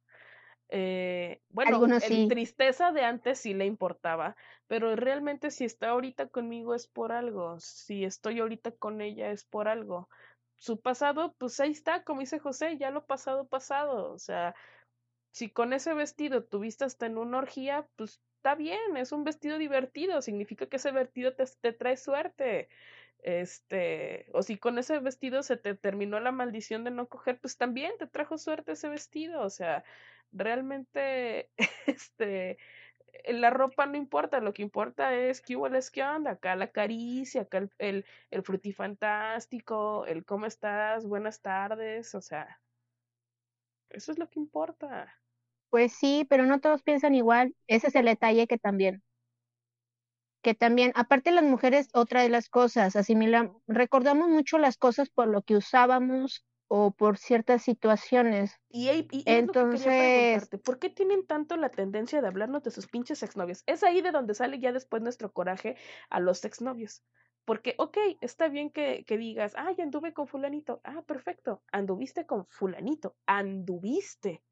Eh, bueno, en tristeza de antes sí le importaba, pero realmente si está ahorita conmigo es por algo, si estoy ahorita con ella es por algo. Su pasado, pues ahí está, como dice José, ya lo pasado, pasado. O sea, si con ese vestido tuviste hasta en una orgía, pues está bien, es un vestido divertido, significa que ese vestido te, te trae suerte este, o si con ese vestido se te terminó la maldición de no coger, pues también te trajo suerte ese vestido, o sea, realmente, este, la ropa no importa, lo que importa es qué hubo es qué onda, acá la caricia, acá el, el, el frutifantástico, el cómo estás, buenas tardes, o sea, eso es lo que importa. Pues sí, pero no todos piensan igual, ese es el detalle que también que también, aparte las mujeres, otra de las cosas, asimilamos, recordamos mucho las cosas por lo que usábamos o por ciertas situaciones. Y, entonces, ¿por qué tienen tanto la tendencia de hablarnos de sus pinches exnovios? Es ahí de donde sale ya después nuestro coraje a los exnovios. Porque, ok, está bien que, que digas, ay, anduve con fulanito. Ah, perfecto, anduviste con fulanito, anduviste.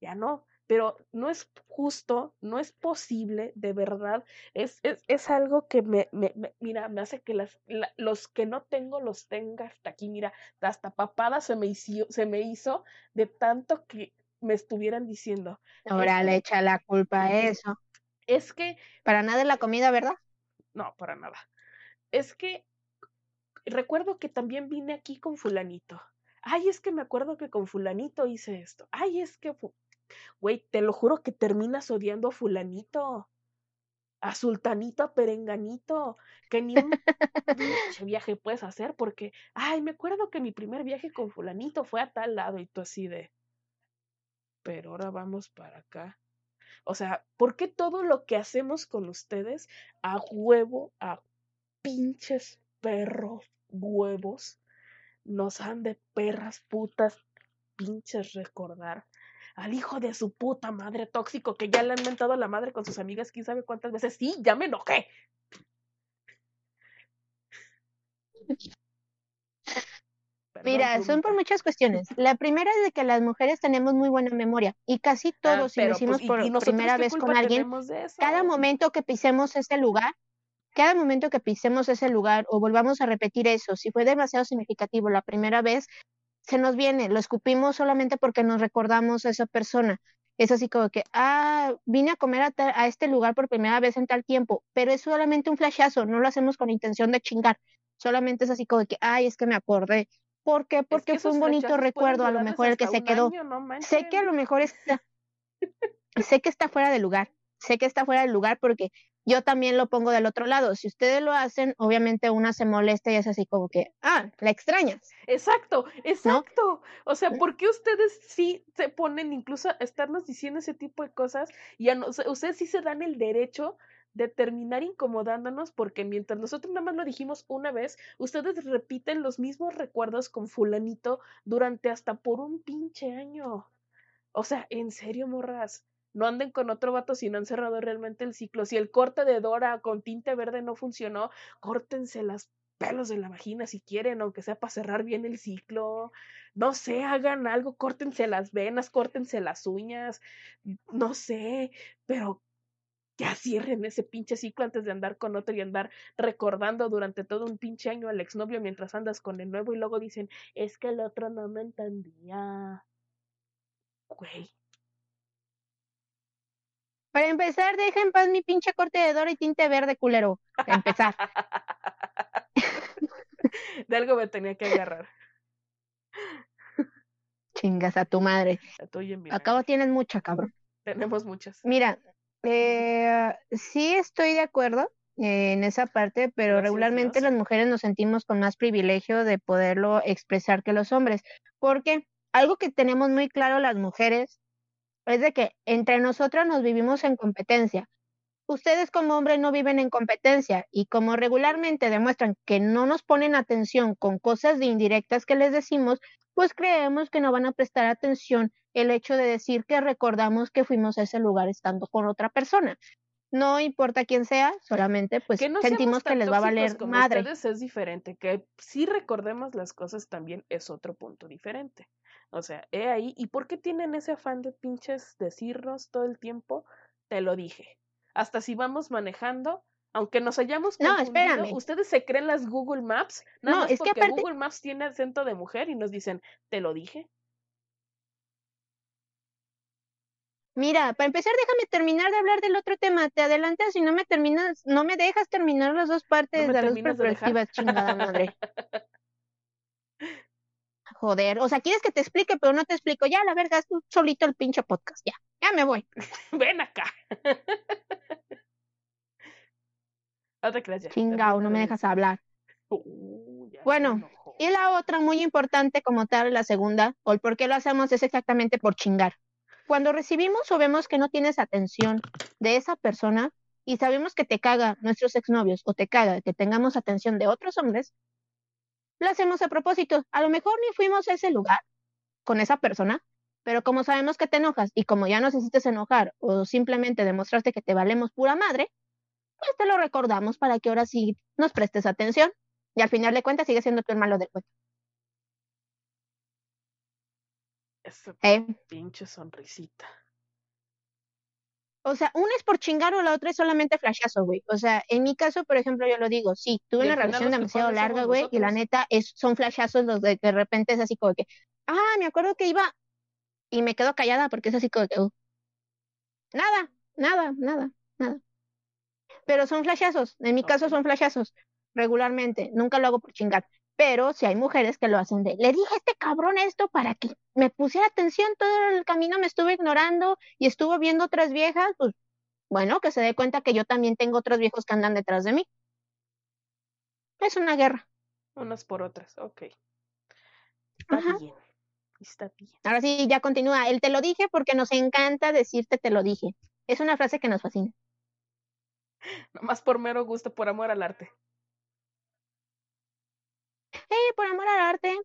Ya no, pero no es justo, no es posible, de verdad, es, es, es algo que me, me, mira, me hace que las, los que no tengo los tenga hasta aquí, mira, hasta papada se me hizo, se me hizo de tanto que me estuvieran diciendo. Ahora le echa la culpa a eso. Es que... Para nada es la comida, ¿verdad? No, para nada. Es que recuerdo que también vine aquí con fulanito. Ay, es que me acuerdo que con fulanito hice esto. Ay, es que Güey, te lo juro que terminas odiando a fulanito, a sultanito, a perenganito, que ni un viaje puedes hacer porque, ay, me acuerdo que mi primer viaje con fulanito fue a tal lado y tú así de, pero ahora vamos para acá. O sea, ¿por qué todo lo que hacemos con ustedes a huevo, a pinches perros huevos, nos han de perras putas pinches recordar al hijo de su puta madre tóxico que ya le han mentado a la madre con sus amigas, quién sabe cuántas veces. Sí, ya me enojé. Mira, son por muchas cuestiones. La primera es de que las mujeres tenemos muy buena memoria y casi ah, todos, si lo decimos pues, por primera vez con alguien, cada momento que pisemos ese lugar, cada momento que pisemos ese lugar o volvamos a repetir eso, si fue demasiado significativo la primera vez, se nos viene, lo escupimos solamente porque nos recordamos a esa persona. Es así como que, ah, vine a comer a, a este lugar por primera vez en tal tiempo, pero es solamente un flashazo, no lo hacemos con intención de chingar. Solamente es así como que, ay, es que me acordé. ¿Por qué? Porque fue un bonito recuerdo, a lo mejor el que se quedó. sé que a lo mejor está, sé que está fuera de lugar, sé que está fuera de lugar porque yo también lo pongo del otro lado. Si ustedes lo hacen, obviamente una se molesta y es así como que, ah, la extrañas. Exacto, exacto. O sea, ¿por qué ustedes sí se ponen incluso a estarnos diciendo ese tipo de cosas y a no, ustedes sí se dan el derecho de terminar incomodándonos porque mientras nosotros nada más lo dijimos una vez, ustedes repiten los mismos recuerdos con fulanito durante hasta por un pinche año. O sea, en serio, morras no anden con otro vato si no han cerrado realmente el ciclo. Si el corte de Dora con tinte verde no funcionó, córtense las pelos de la vagina si quieren, aunque sea para cerrar bien el ciclo. No sé, hagan algo, córtense las venas, córtense las uñas, no sé, pero ya cierren ese pinche ciclo antes de andar con otro y andar recordando durante todo un pinche año al exnovio mientras andas con el nuevo y luego dicen, es que el otro no me entendía. Güey, para empezar, deja en paz mi pinche corte de Dora y tinte verde, culero. Para empezar. de algo me tenía que agarrar. Chingas a tu madre. Acabo tienes mucha, cabrón. Tenemos muchas. Mira, eh, sí estoy de acuerdo en esa parte, pero regularmente las mujeres nos sentimos con más privilegio de poderlo expresar que los hombres. Porque algo que tenemos muy claro las mujeres es de que entre nosotras nos vivimos en competencia. Ustedes como hombres no viven en competencia y como regularmente demuestran que no nos ponen atención con cosas de indirectas que les decimos, pues creemos que no van a prestar atención el hecho de decir que recordamos que fuimos a ese lugar estando con otra persona. No importa quién sea, solamente pues sentimos que les va a valer madre. Ustedes es diferente, que si recordemos las cosas también es otro punto diferente. O sea, he ahí. ¿Y por qué tienen ese afán de pinches decirnos todo el tiempo? Te lo dije. Hasta si vamos manejando, aunque nos hayamos no, espérame. ustedes se creen las Google Maps, nada no, más es porque que Google Maps tiene acento de mujer y nos dicen, te lo dije. Mira, para empezar, déjame terminar de hablar del otro tema. Te adelantas y no me terminas, no me dejas terminar las dos partes de las perspectivas, chingada madre. Joder, o sea, quieres que te explique, pero no te explico. Ya, la verga, es tú solito el pinche podcast. Ya, ya me voy. Ven acá. no te creas Chingao, no me dejas hablar. Uh, bueno, y la otra muy importante como tal, la segunda, o el por qué lo hacemos es exactamente por chingar. Cuando recibimos o vemos que no tienes atención de esa persona y sabemos que te caga nuestros exnovios o te caga que tengamos atención de otros hombres, lo hacemos a propósito. A lo mejor ni fuimos a ese lugar con esa persona, pero como sabemos que te enojas y como ya nos hiciste enojar o simplemente demostraste que te valemos pura madre, pues te lo recordamos para que ahora sí nos prestes atención y al final de cuentas sigue siendo tú el malo del cuento. Esa ¿Eh? pinche sonrisita. O sea, una es por chingar o la otra es solamente flashazo, güey. O sea, en mi caso, por ejemplo, yo lo digo, sí, tuve una relación demasiado larga, güey, y la neta es, son flashazos los de que de repente es así como que, ah, me acuerdo que iba y me quedo callada porque es así como que, uh, nada, nada, nada, nada. Pero son flashazos, en mi caso son flashazos, regularmente, nunca lo hago por chingar. Pero si hay mujeres que lo hacen de, le dije a este cabrón esto para que me pusiera atención, todo el camino me estuve ignorando y estuvo viendo otras viejas, pues bueno, que se dé cuenta que yo también tengo otros viejos que andan detrás de mí. Es una guerra. Unas por otras, ok. Está bien. Está bien. Ahora sí, ya continúa. Él te lo dije porque nos encanta decirte te lo dije. Es una frase que nos fascina. Nomás por mero gusto, por amor al arte por amor al arte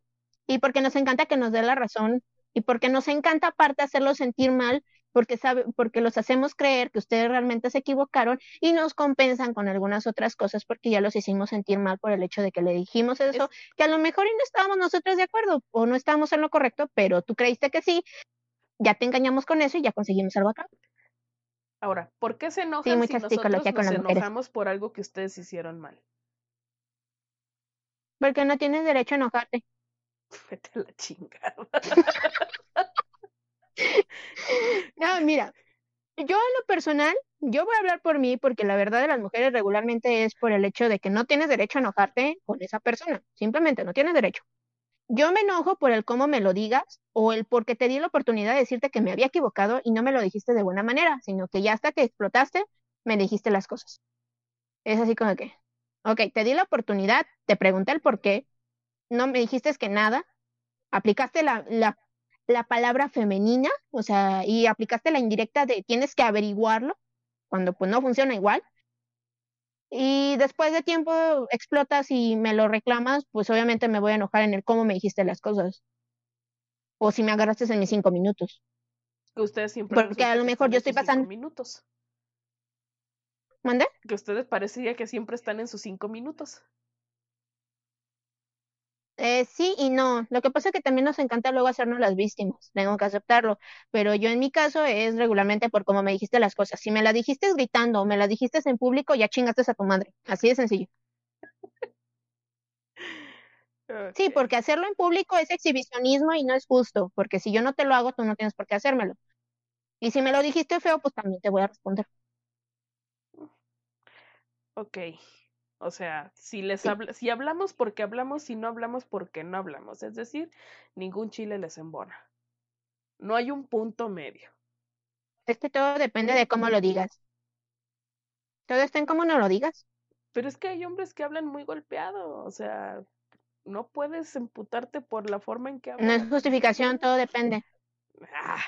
y porque nos encanta que nos dé la razón y porque nos encanta aparte hacerlo sentir mal porque sabe, porque los hacemos creer que ustedes realmente se equivocaron y nos compensan con algunas otras cosas porque ya los hicimos sentir mal por el hecho de que le dijimos eso, que a lo mejor y no estábamos nosotros de acuerdo o no estábamos en lo correcto, pero tú creíste que sí, ya te engañamos con eso y ya conseguimos algo acá. Ahora, ¿por qué se enojan si nosotros nos enojamos por algo que ustedes hicieron mal? Porque no tienes derecho a enojarte. Vete a la chingada. no, mira, yo en lo personal, yo voy a hablar por mí porque la verdad de las mujeres regularmente es por el hecho de que no tienes derecho a enojarte con esa persona. Simplemente no tienes derecho. Yo me enojo por el cómo me lo digas o el porque te di la oportunidad de decirte que me había equivocado y no me lo dijiste de buena manera, sino que ya hasta que explotaste me dijiste las cosas. Es así como que, ok, te di la oportunidad, te pregunté el por qué, no me dijiste que nada, aplicaste la, la, la palabra femenina, o sea, y aplicaste la indirecta de tienes que averiguarlo, cuando pues no funciona igual. Y después de tiempo explotas y me lo reclamas, pues obviamente me voy a enojar en el cómo me dijiste las cosas. O si me agarraste en mis cinco minutos. Ustedes siempre. Porque a lo mejor yo estoy pasando. minutos. ¿Mande? Que ustedes parecería que siempre están en sus cinco minutos. Eh, sí y no. Lo que pasa es que también nos encanta luego hacernos las víctimas. Tengo que aceptarlo. Pero yo en mi caso es regularmente por cómo me dijiste las cosas. Si me las dijiste gritando o me las dijiste en público, ya chingaste a tu madre. Así de sencillo. Sí, porque hacerlo en público es exhibicionismo y no es justo. Porque si yo no te lo hago, tú no tienes por qué hacérmelo. Y si me lo dijiste feo, pues también te voy a responder. Ok. O sea, si les si hablamos porque hablamos, si no hablamos porque no hablamos. Es decir, ningún chile les embona. No hay un punto medio. Es que todo depende de cómo lo digas. Todo está en cómo no lo digas. Pero es que hay hombres que hablan muy golpeado. O sea, no puedes emputarte por la forma en que hablan. No es justificación, todo depende. Ah.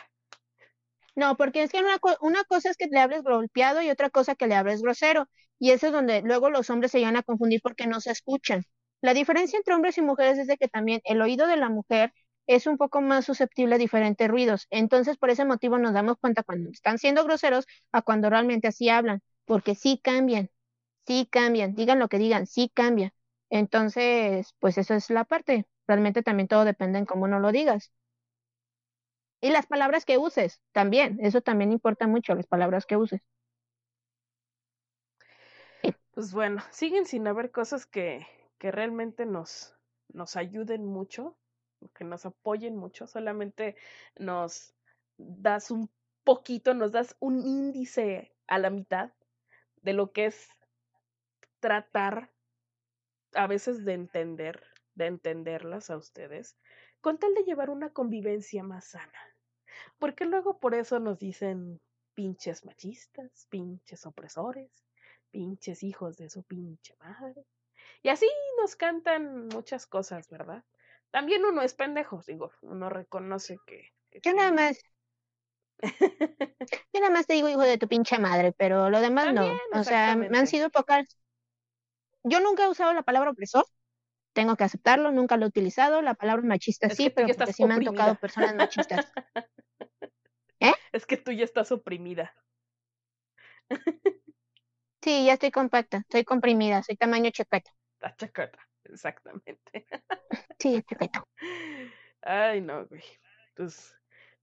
No, porque es que una, una cosa es que le hables golpeado y otra cosa que le hables grosero. Y eso es donde luego los hombres se llegan a confundir porque no se escuchan. La diferencia entre hombres y mujeres es de que también el oído de la mujer es un poco más susceptible a diferentes ruidos. Entonces, por ese motivo nos damos cuenta cuando están siendo groseros a cuando realmente así hablan, porque sí cambian, sí cambian, digan lo que digan, sí cambia. Entonces, pues eso es la parte. Realmente también todo depende en cómo no lo digas. Y las palabras que uses también, eso también importa mucho, las palabras que uses. Pues bueno, siguen sin haber cosas que, que realmente nos, nos ayuden mucho, que nos apoyen mucho, solamente nos das un poquito, nos das un índice a la mitad de lo que es tratar a veces de entender, de entenderlas a ustedes, con tal de llevar una convivencia más sana. Porque luego por eso nos dicen pinches machistas, pinches opresores, pinches hijos de su pinche madre. Y así nos cantan muchas cosas, ¿verdad? También uno es pendejo, digo, uno reconoce que... Yo nada más. Yo nada más te digo hijo de tu pinche madre, pero lo demás no. O sea, me han sido pocas. Yo nunca he usado la palabra opresor. Tengo que aceptarlo, nunca lo he utilizado. La palabra machista sí, pero porque sí me han tocado personas machistas. ¿Eh? Es que tú ya estás oprimida. Sí, ya estoy compacta, estoy comprimida, soy tamaño chaqueta. La chaqueta, exactamente. Sí, chaqueta. Ay, no, güey. Pues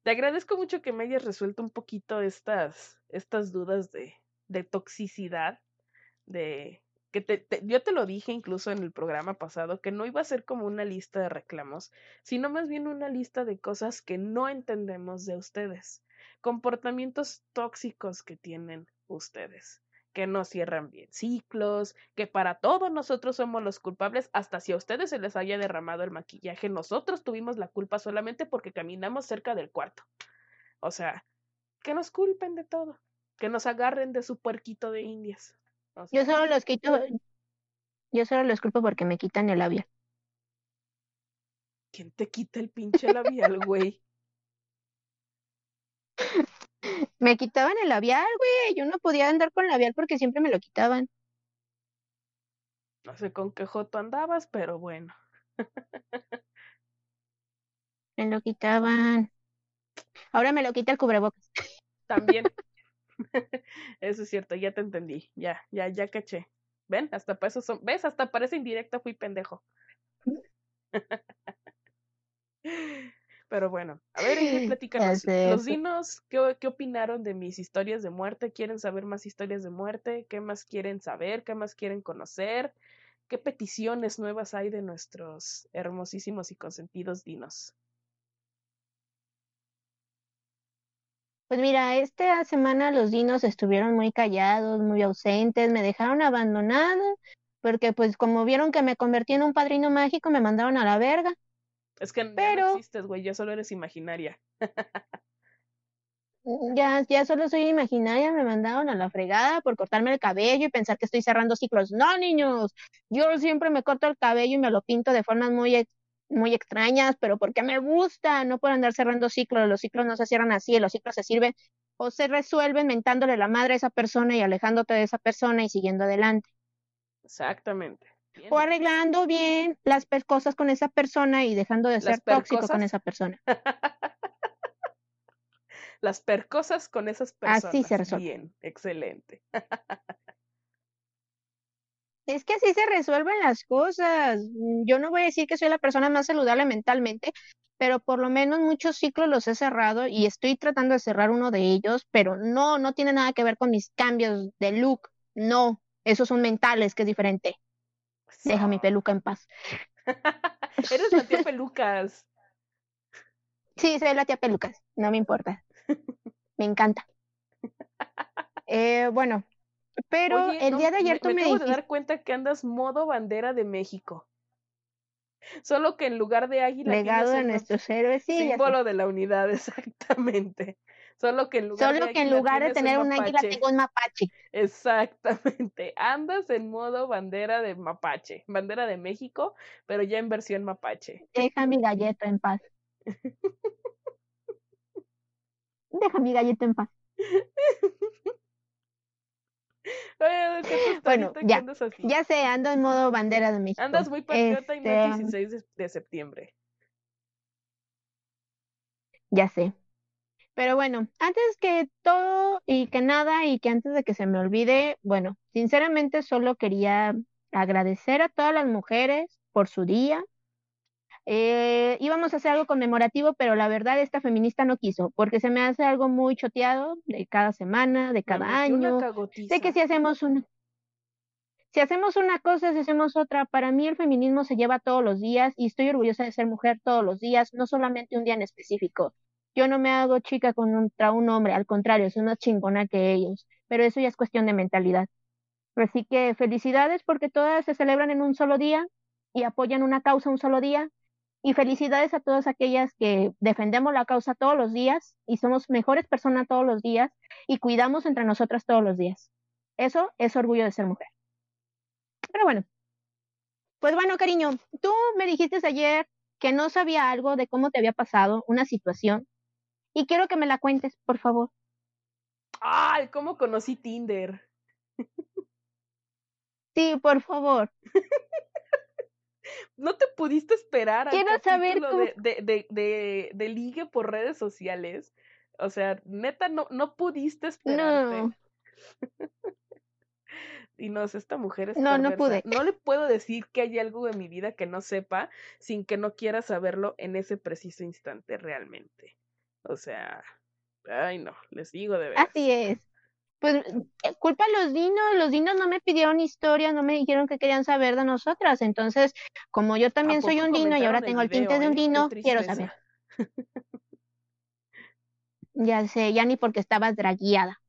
te agradezco mucho que me hayas resuelto un poquito estas, estas dudas de, de toxicidad, de que te, yo te lo dije incluso en el programa pasado, que no iba a ser como una lista de reclamos, sino más bien una lista de cosas que no entendemos de ustedes, comportamientos tóxicos que tienen ustedes que no cierran bien ciclos, que para todos nosotros somos los culpables, hasta si a ustedes se les haya derramado el maquillaje, nosotros tuvimos la culpa solamente porque caminamos cerca del cuarto. O sea, que nos culpen de todo, que nos agarren de su puerquito de indias. yo solo los quito, yo solo los culpo porque me quitan el labial. ¿Quién te quita el pinche labial, güey? Me quitaban el labial, güey. Yo no podía andar con labial porque siempre me lo quitaban. No sé con qué joto andabas, pero bueno. me lo quitaban. Ahora me lo quita el cubrebocas. También. eso es cierto, ya te entendí. Ya, ya, ya caché. ¿Ven? Hasta para eso son. ¿Ves? Hasta parece indirecta fui pendejo. Pero bueno, a ver, platícanos. Los dinos, ¿qué, ¿qué opinaron de mis historias de muerte? ¿Quieren saber más historias de muerte? ¿Qué más quieren saber? ¿Qué más quieren conocer? ¿Qué peticiones nuevas hay de nuestros hermosísimos y consentidos dinos? Pues mira, esta semana los dinos estuvieron muy callados, muy ausentes, me dejaron abandonada, porque pues como vieron que me convertí en un padrino mágico, me mandaron a la verga. Es que Pero... no existes, güey, ya solo eres imaginaria. ya, ya solo soy imaginaria, me mandaron a la fregada por cortarme el cabello y pensar que estoy cerrando ciclos. No, niños, yo siempre me corto el cabello y me lo pinto de formas muy muy extrañas, pero porque me gusta, no puedo andar cerrando ciclos, los ciclos no se cierran así, los ciclos se sirven o se resuelven mentándole la madre a esa persona y alejándote de esa persona y siguiendo adelante. Exactamente. O arreglando bien las cosas con esa persona y dejando de ser tóxico con esa persona. las percosas con esas personas. Así se resuelve. Bien, excelente. Es que así se resuelven las cosas. Mm, yo no voy a decir que soy la persona más saludable mentalmente, pero por lo menos muchos ciclos los he cerrado y estoy tratando de cerrar uno de ellos, pero no, no tiene nada que ver con mis cambios de look. No, esos son mentales, que es diferente. Deja mi peluca en paz. Eres la tía Pelucas. Sí, soy la tía Pelucas, no me importa. Me encanta. Eh, bueno, pero el día de ayer tú me, me de dar cuenta que andas modo bandera de México. Solo que en lugar de águila. Legado de nuestros héroes, sí. Símbolo de la unidad, exactamente. Solo que en lugar, Solo de, que en lugar de tener un, águila tengo un mapache. Exactamente. Andas en modo bandera de mapache. Bandera de México, pero ya en versión mapache. Deja mi galleta en paz. Deja mi galleta en paz. bueno, ya, ya sé, ando en modo bandera de México. Andas muy patriota y no 16 de, de septiembre. Ya sé. Pero bueno, antes que todo y que nada y que antes de que se me olvide, bueno, sinceramente solo quería agradecer a todas las mujeres por su día, eh, íbamos a hacer algo conmemorativo, pero la verdad esta feminista no quiso, porque se me hace algo muy choteado de cada semana, de cada año. Sé que si hacemos una, si hacemos una cosa, si hacemos otra, para mí el feminismo se lleva todos los días y estoy orgullosa de ser mujer todos los días, no solamente un día en específico. Yo no me hago chica contra un hombre, al contrario, soy más chingona que ellos, pero eso ya es cuestión de mentalidad. Así que felicidades porque todas se celebran en un solo día y apoyan una causa un solo día y felicidades a todas aquellas que defendemos la causa todos los días y somos mejores personas todos los días y cuidamos entre nosotras todos los días. Eso es orgullo de ser mujer. Pero bueno, pues bueno, cariño, tú me dijiste ayer que no sabía algo de cómo te había pasado una situación y quiero que me la cuentes, por favor. Ay, ¿cómo conocí Tinder? Sí, por favor. no te pudiste esperar Quiero saber de, de, de, de, ligue por redes sociales. O sea, neta, no, no pudiste esperarte. No. y no, esta mujer es No, no pude. No le puedo decir que hay algo en mi vida que no sepa sin que no quiera saberlo en ese preciso instante realmente. O sea, ay no, les digo de verdad. Así es pues eh, culpa a los dinos, los dinos no me pidieron historia, no me dijeron que querían saber de nosotras, entonces como yo también soy un dino y ahora tengo el, tinte de un eh? dino, quiero saber. ya sé, ya ni porque estabas dragueada.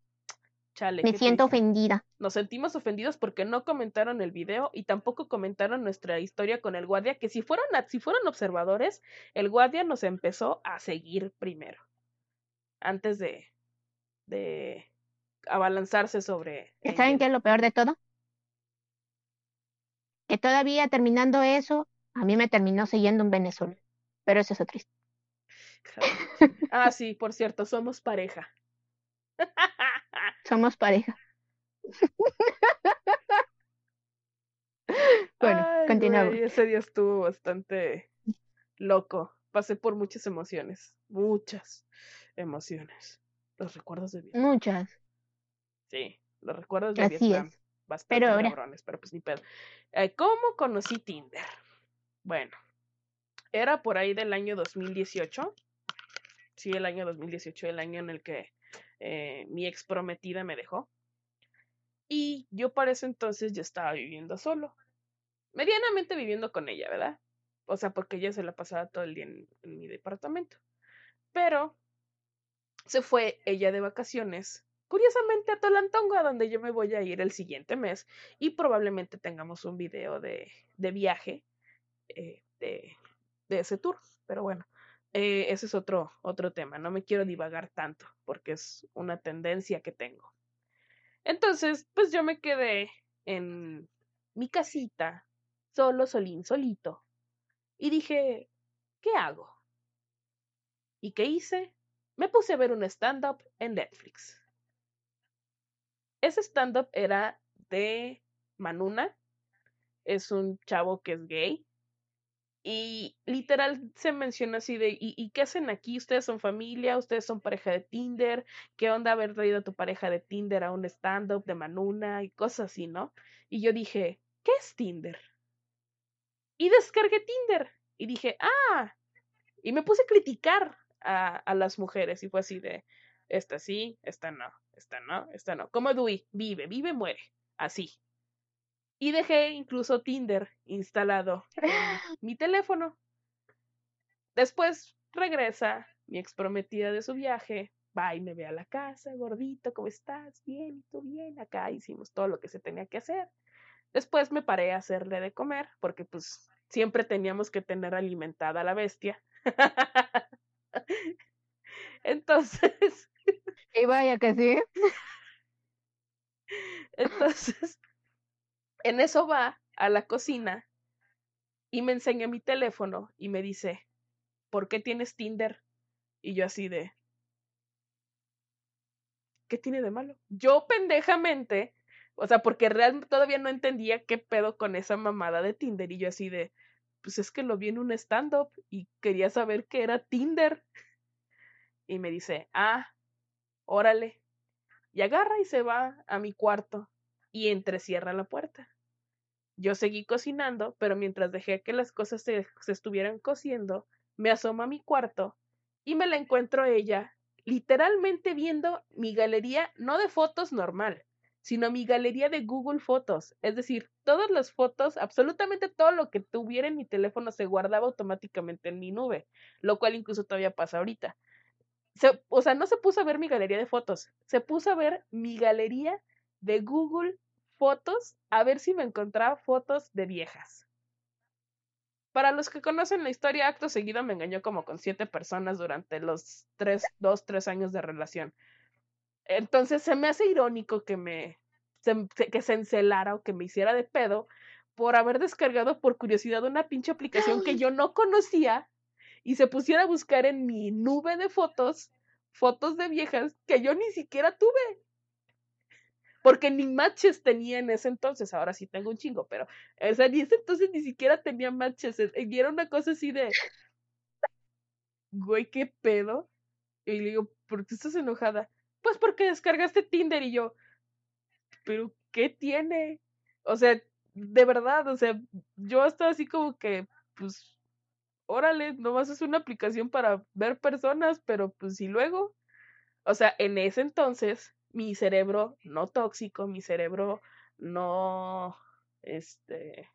Chale, me siento ofendida. Nos sentimos ofendidos porque no comentaron el video y tampoco comentaron nuestra historia con el guardia, que si fueron, si fueron observadores, el guardia nos empezó a seguir primero, antes de, de, abalanzarse sobre. ¿Saben qué es lo peor de todo? Que todavía terminando eso, a mí me terminó siguiendo un venezolano. Pero eso es triste. Ah, sí, por cierto, somos pareja. Somos pareja. bueno, continuamos. Ese día estuvo bastante loco. Pasé por muchas emociones, muchas emociones. Los recuerdos de Vietnam. Muchas. Sí, los recuerdos de Así Vietnam. es. Bastante Pero ahora- cabrones, pero pues ni pedo. Eh, ¿Cómo conocí Tinder? Bueno, era por ahí del año 2018. Sí, el año 2018, el año en el que eh, mi ex prometida me dejó. Y yo para ese entonces ya estaba viviendo solo. Medianamente viviendo con ella, ¿verdad? O sea, porque ella se la pasaba todo el día en, en mi departamento. Pero se fue ella de vacaciones, curiosamente a Tolantongo, a donde yo me voy a ir el siguiente mes. Y probablemente tengamos un video de, de viaje eh, de, de ese tour. Pero bueno, eh, ese es otro, otro tema. No me quiero divagar tanto porque es una tendencia que tengo. Entonces, pues yo me quedé en mi casita, solo, solín, solito. Y dije, ¿qué hago? ¿Y qué hice? Me puse a ver un stand-up en Netflix. Ese stand-up era de Manuna. Es un chavo que es gay. Y literal se menciona así de, ¿y, ¿y qué hacen aquí? ¿Ustedes son familia? ¿Ustedes son pareja de Tinder? ¿Qué onda haber traído a tu pareja de Tinder a un stand-up de Manuna? Y cosas así, ¿no? Y yo dije, ¿qué es Tinder? Y descargué Tinder. Y dije, ah. Y me puse a criticar a, a las mujeres. Y fue así de, esta sí, esta no, esta no, esta no. Como Dewey, vive, vive, muere. Así. Y dejé incluso Tinder instalado en mi teléfono. Después regresa mi ex prometida de su viaje, va y me ve a la casa, gordito, ¿cómo estás? Bien, tú bien, acá hicimos todo lo que se tenía que hacer. Después me paré a hacerle de comer, porque pues siempre teníamos que tener alimentada a la bestia. Entonces, Y vaya que sí. entonces, en eso va a la cocina y me enseña mi teléfono y me dice, ¿por qué tienes Tinder? Y yo así de, ¿qué tiene de malo? Yo pendejamente, o sea, porque realmente todavía no entendía qué pedo con esa mamada de Tinder y yo así de, pues es que lo vi en un stand-up y quería saber qué era Tinder. Y me dice, ah, órale. Y agarra y se va a mi cuarto y entrecierra la puerta. Yo seguí cocinando, pero mientras dejé que las cosas se, estuvieran cociendo, me asomo a mi cuarto y me la encuentro ella literalmente viendo mi galería, no de fotos normal, sino mi galería de Google Fotos. Es decir, todas las fotos, absolutamente todo lo que tuviera en mi teléfono se guardaba automáticamente en mi nube, lo cual incluso todavía pasa ahorita. O sea, no se puso a ver mi galería de fotos, se puso a ver mi galería de Google Fotos a ver si me encontraba fotos de viejas. Para los que conocen la historia, acto seguido me engañó como con siete personas durante los tres, dos, tres años de relación. Entonces se me hace irónico que me se, que se encelara o que me hiciera de pedo por haber descargado por curiosidad una pinche aplicación que yo no conocía y se pusiera a buscar en mi nube de fotos fotos de viejas que yo ni siquiera tuve. Porque ni matches tenía en ese entonces, ahora sí tengo un chingo, pero o sea, en ese entonces ni siquiera tenía matches. Y era una cosa así de, güey, qué pedo. Y le digo, ¿por qué estás enojada? Pues porque descargaste Tinder y yo, pero ¿qué tiene? O sea, de verdad, o sea, yo estaba así como que, pues, órale, nomás es una aplicación para ver personas, pero pues y luego, o sea, en ese entonces, mi cerebro no tóxico, mi cerebro no, este,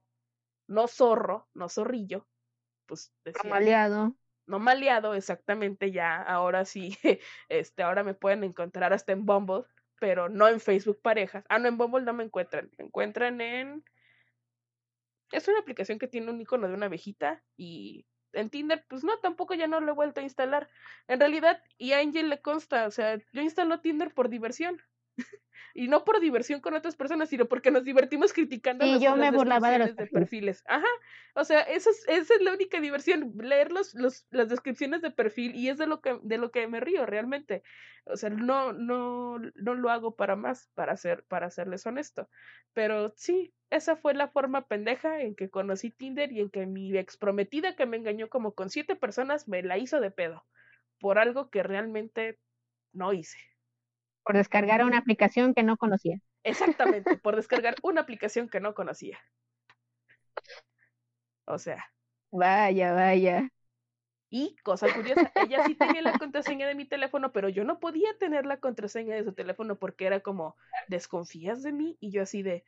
no zorro, no zorrillo, pues decía, Maleado. No maleado exactamente ya, ahora sí, este, ahora me pueden encontrar hasta en Bumble, pero no en Facebook parejas. Ah, no, en Bumble no me encuentran, me encuentran en... Es una aplicación que tiene un icono de una abejita y en Tinder, pues no, tampoco ya no lo he vuelto a instalar. En realidad, y a Angel le consta, o sea, yo instalo Tinder por diversión. Y no por diversión con otras personas, sino porque nos divertimos criticando Y yo me burlaba de los descripciones perfiles. Ajá. O sea, esa es, esa es la única diversión, leer los, los, las descripciones de perfil, y es de lo que, de lo que me río realmente. O sea, no, no, no lo hago para más, para ser, para serles honesto. Pero sí, esa fue la forma pendeja en que conocí Tinder y en que mi ex prometida que me engañó como con siete personas me la hizo de pedo. Por algo que realmente no hice. Por descargar una aplicación que no conocía. Exactamente, por descargar una aplicación que no conocía. O sea. Vaya, vaya. Y, cosa curiosa, ella sí tenía la contraseña de mi teléfono, pero yo no podía tener la contraseña de su teléfono porque era como, ¿desconfías de mí? Y yo así de,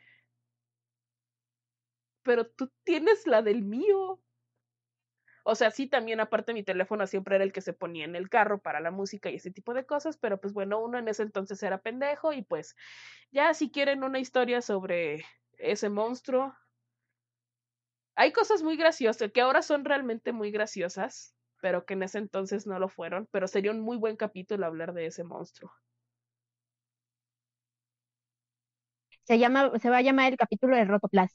pero tú tienes la del mío. O sea, sí, también aparte mi teléfono siempre era el que se ponía en el carro para la música y ese tipo de cosas, pero pues bueno, uno en ese entonces era pendejo y pues ya si quieren una historia sobre ese monstruo, hay cosas muy graciosas, que ahora son realmente muy graciosas, pero que en ese entonces no lo fueron, pero sería un muy buen capítulo hablar de ese monstruo. Se llama, se va a llamar el capítulo de Rotoplas.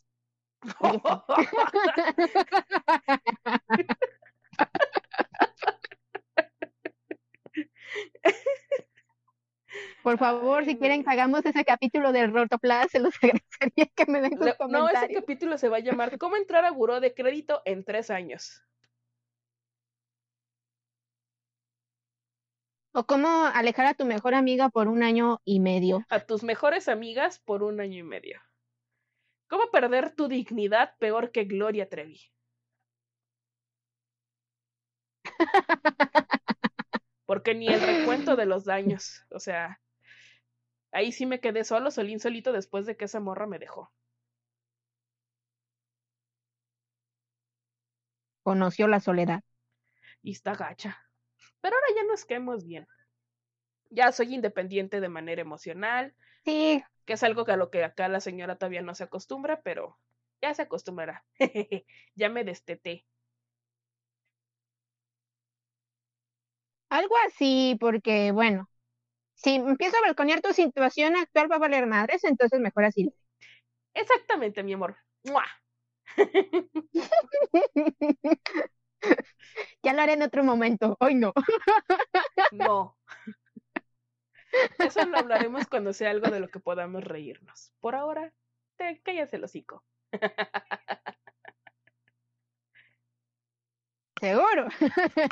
Por favor, si quieren que hagamos ese capítulo del Rotoplas, se los agradecería que me den sus comentarios. No, ese capítulo se va a llamar ¿Cómo entrar a buró de crédito en tres años? O cómo alejar a tu mejor amiga por un año y medio. A tus mejores amigas por un año y medio. ¿Cómo perder tu dignidad peor que Gloria Trevi? Porque ni el recuento de los daños. O sea, ahí sí me quedé solo, solín solito después de que esa morra me dejó. Conoció la soledad. Y está gacha. Pero ahora ya nos quedemos bien. Ya soy independiente de manera emocional. Sí. Que es algo que a lo que acá la señora todavía no se acostumbra, pero ya se acostumbrará. ya me desteté. Algo así, porque bueno, si empiezo a balconear tu situación actual va a valer madres, entonces mejor así. Exactamente, mi amor. ya lo haré en otro momento. Hoy no. no. Eso lo hablaremos cuando sea algo de lo que podamos reírnos. Por ahora, te callas el hocico. Seguro.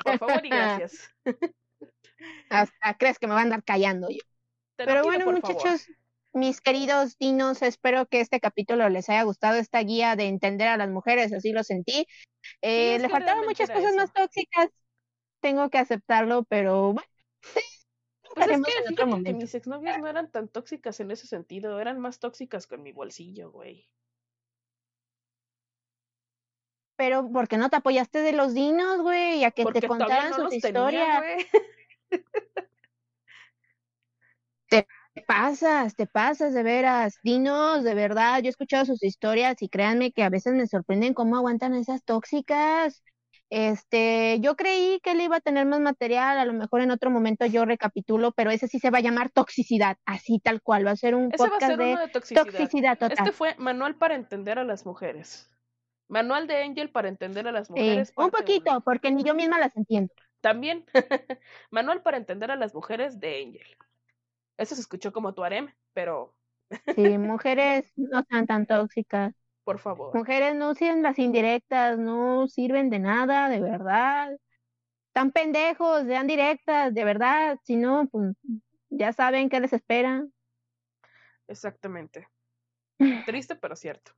Por favor y gracias. Hasta crees que me va a andar callando yo. Pero bueno, muchachos, mis queridos dinos, espero que este capítulo les haya gustado, esta guía de entender a las mujeres, así lo sentí. Eh, le faltaban muchas cosas más tóxicas, tengo que aceptarlo, pero bueno. Pues es que, que mis exnovias no eran tan tóxicas en ese sentido, eran más tóxicas con mi bolsillo, güey. Pero, ¿por qué no te apoyaste de los dinos, güey? A que te contaran sus historias. te pasas, te pasas de veras. Dinos, de verdad, yo he escuchado sus historias y créanme que a veces me sorprenden cómo aguantan esas tóxicas. Este, yo creí que él iba a tener más material, a lo mejor en otro momento yo recapitulo, pero ese sí se va a llamar toxicidad, así tal cual, va a ser un podcast de, toxicidad. total. Este fue manual para entender a las mujeres. Manual de Angel para entender a las mujeres. un poquito, porque ni yo misma las entiendo. También, manual para entender a las mujeres de Angel. Eso se escuchó como tu harem, pero... sí, mujeres no sean tan tóxicas por favor. Mujeres no usen las indirectas, no sirven de nada, de verdad. Tan pendejos, sean directas, de verdad. Si no, pues ya saben qué les espera. Exactamente. Triste, pero cierto.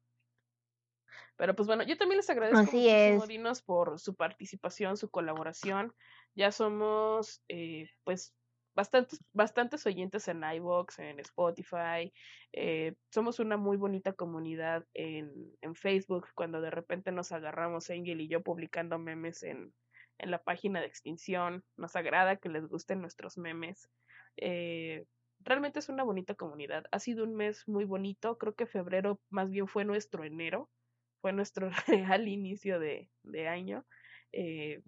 Pero pues bueno, yo también les agradezco Así muchísimo, Dinos, por su participación, su colaboración. Ya somos, eh, pues, bastantes, bastantes oyentes en iVoox, en Spotify. Eh, somos una muy bonita comunidad en, en, Facebook cuando de repente nos agarramos Angel y yo publicando memes en, en la página de extinción. Nos agrada que les gusten nuestros memes. Eh, realmente es una bonita comunidad. Ha sido un mes muy bonito. Creo que febrero más bien fue nuestro enero. Fue nuestro real inicio de, de año. Eh,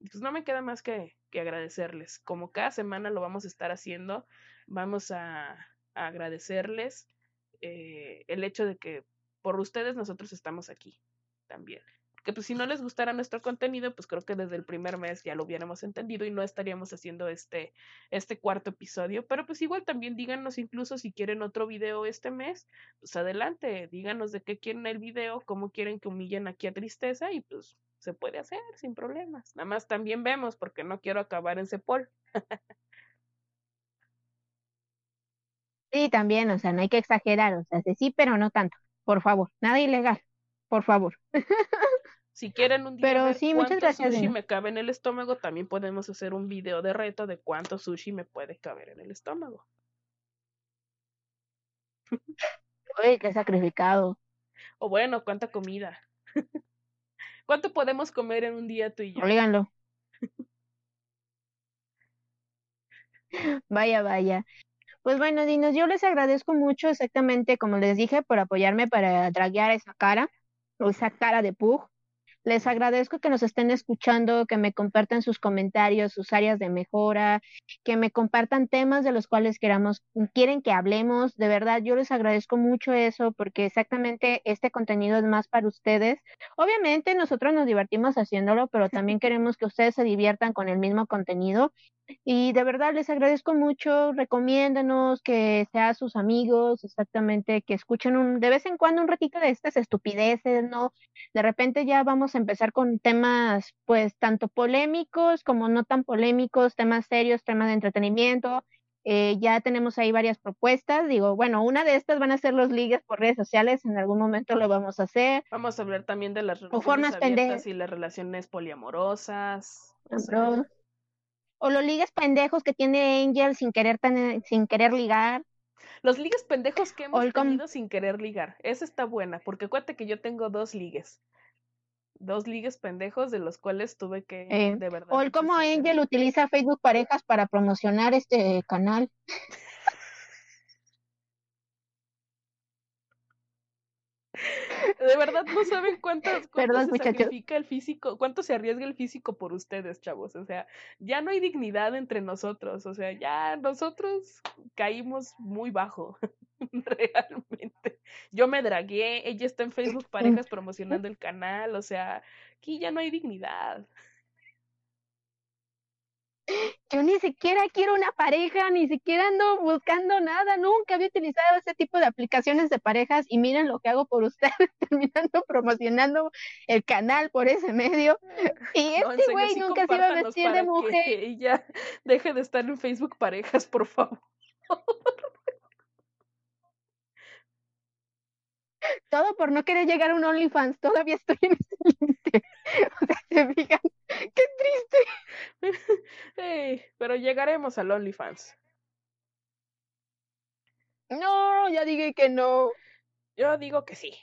pues no me queda más que, que, agradecerles. Como cada semana lo vamos a estar haciendo, vamos a, agradecerles eh, el hecho de que por ustedes nosotros estamos aquí también. Que pues si no les gustara nuestro contenido, pues creo que desde el primer mes ya lo hubiéramos entendido y no estaríamos haciendo este, este cuarto episodio. Pero pues igual también díganos incluso si quieren otro video este mes, pues adelante, díganos de qué quieren el video, cómo quieren que humillen aquí a Tristeza y pues se puede hacer sin problemas. Nada más también vemos porque no quiero acabar en Cepol. Sí, también, o sea, no hay que exagerar, o sea, sí, pero no tanto, por favor, nada ilegal, por favor. Si quieren un día Pero ver sí, muchas gracias, sushi me cabe en el estómago, también podemos hacer un video de reto de cuánto sushi me puede caber en el estómago. Uy, qué sacrificado. O bueno, cuánta comida. ¿Cuánto podemos comer en un día tú y yo? Olíganlo. Vaya, vaya. Pues bueno, Dinos, yo les agradezco mucho exactamente como les dije por apoyarme para draguear esa cara, o esa cara de Pug. Les agradezco que nos estén escuchando, que me compartan sus comentarios, sus áreas de mejora, que me compartan temas de los cuales queramos, quieren que hablemos. De verdad, yo les agradezco mucho eso porque exactamente este contenido es más para ustedes. Obviamente nosotros nos divertimos haciéndolo, pero también queremos que ustedes se diviertan con el mismo contenido. Y de verdad les agradezco mucho, recomiéndanos que sea sus amigos, exactamente, que escuchen un, de vez en cuando un ratito de estas estupideces, ¿no? De repente ya vamos a empezar con temas, pues, tanto polémicos como no tan polémicos, temas serios, temas de entretenimiento. Eh, ya tenemos ahí varias propuestas. Digo, bueno, una de estas van a ser los ligues por redes sociales, en algún momento lo vamos a hacer. Vamos a hablar también de las formas relaciones abiertas pendejas. y las relaciones poliamorosas. o sea, Bro. O los ligues pendejos que tiene Angel sin querer tan, sin querer ligar. Los ligues pendejos que hemos tenido sin querer ligar. Esa está buena, porque acuérdate que yo tengo dos ligues. Dos ligues pendejos de los cuales tuve que, Eh, de verdad. O el cómo. Angel utiliza Facebook Parejas para promocionar este canal. De verdad no saben cuántas cuánto Perdón, se muchachos. sacrifica el físico, cuánto se arriesga el físico por ustedes, chavos. O sea, ya no hay dignidad entre nosotros. O sea, ya nosotros caímos muy bajo. Realmente. Yo me dragué, ella está en Facebook Parejas promocionando el canal. O sea, aquí ya no hay dignidad. Yo ni siquiera quiero una pareja, ni siquiera ando buscando nada, nunca había utilizado ese tipo de aplicaciones de parejas y miren lo que hago por ustedes, terminando promocionando el canal por ese medio. Y No, este güey sí nunca se iba a vestir de mujer. Que ella deje de estar en Facebook Parejas, por favor. Todo por no querer llegar a un OnlyFans, todavía estoy en ese límite. O sea, se fijan, qué triste. Pero llegaremos al OnlyFans. No, ya dije que no. Yo digo que sí.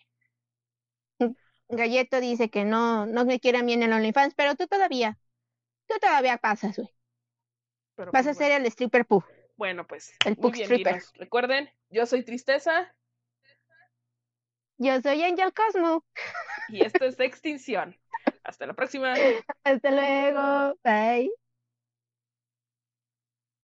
Galleto dice que no, no me quiere a mí en el OnlyFans, pero tú todavía, tú todavía pasas, güey. Vas pues a ser el stripper poo. Bueno, pues, El muy bien, Stripper. dinos. Recuerden, yo soy Tristeza Yo soy Angel Cosmo. y esto es Extinción. Hasta la próxima. Hasta luego. Bye.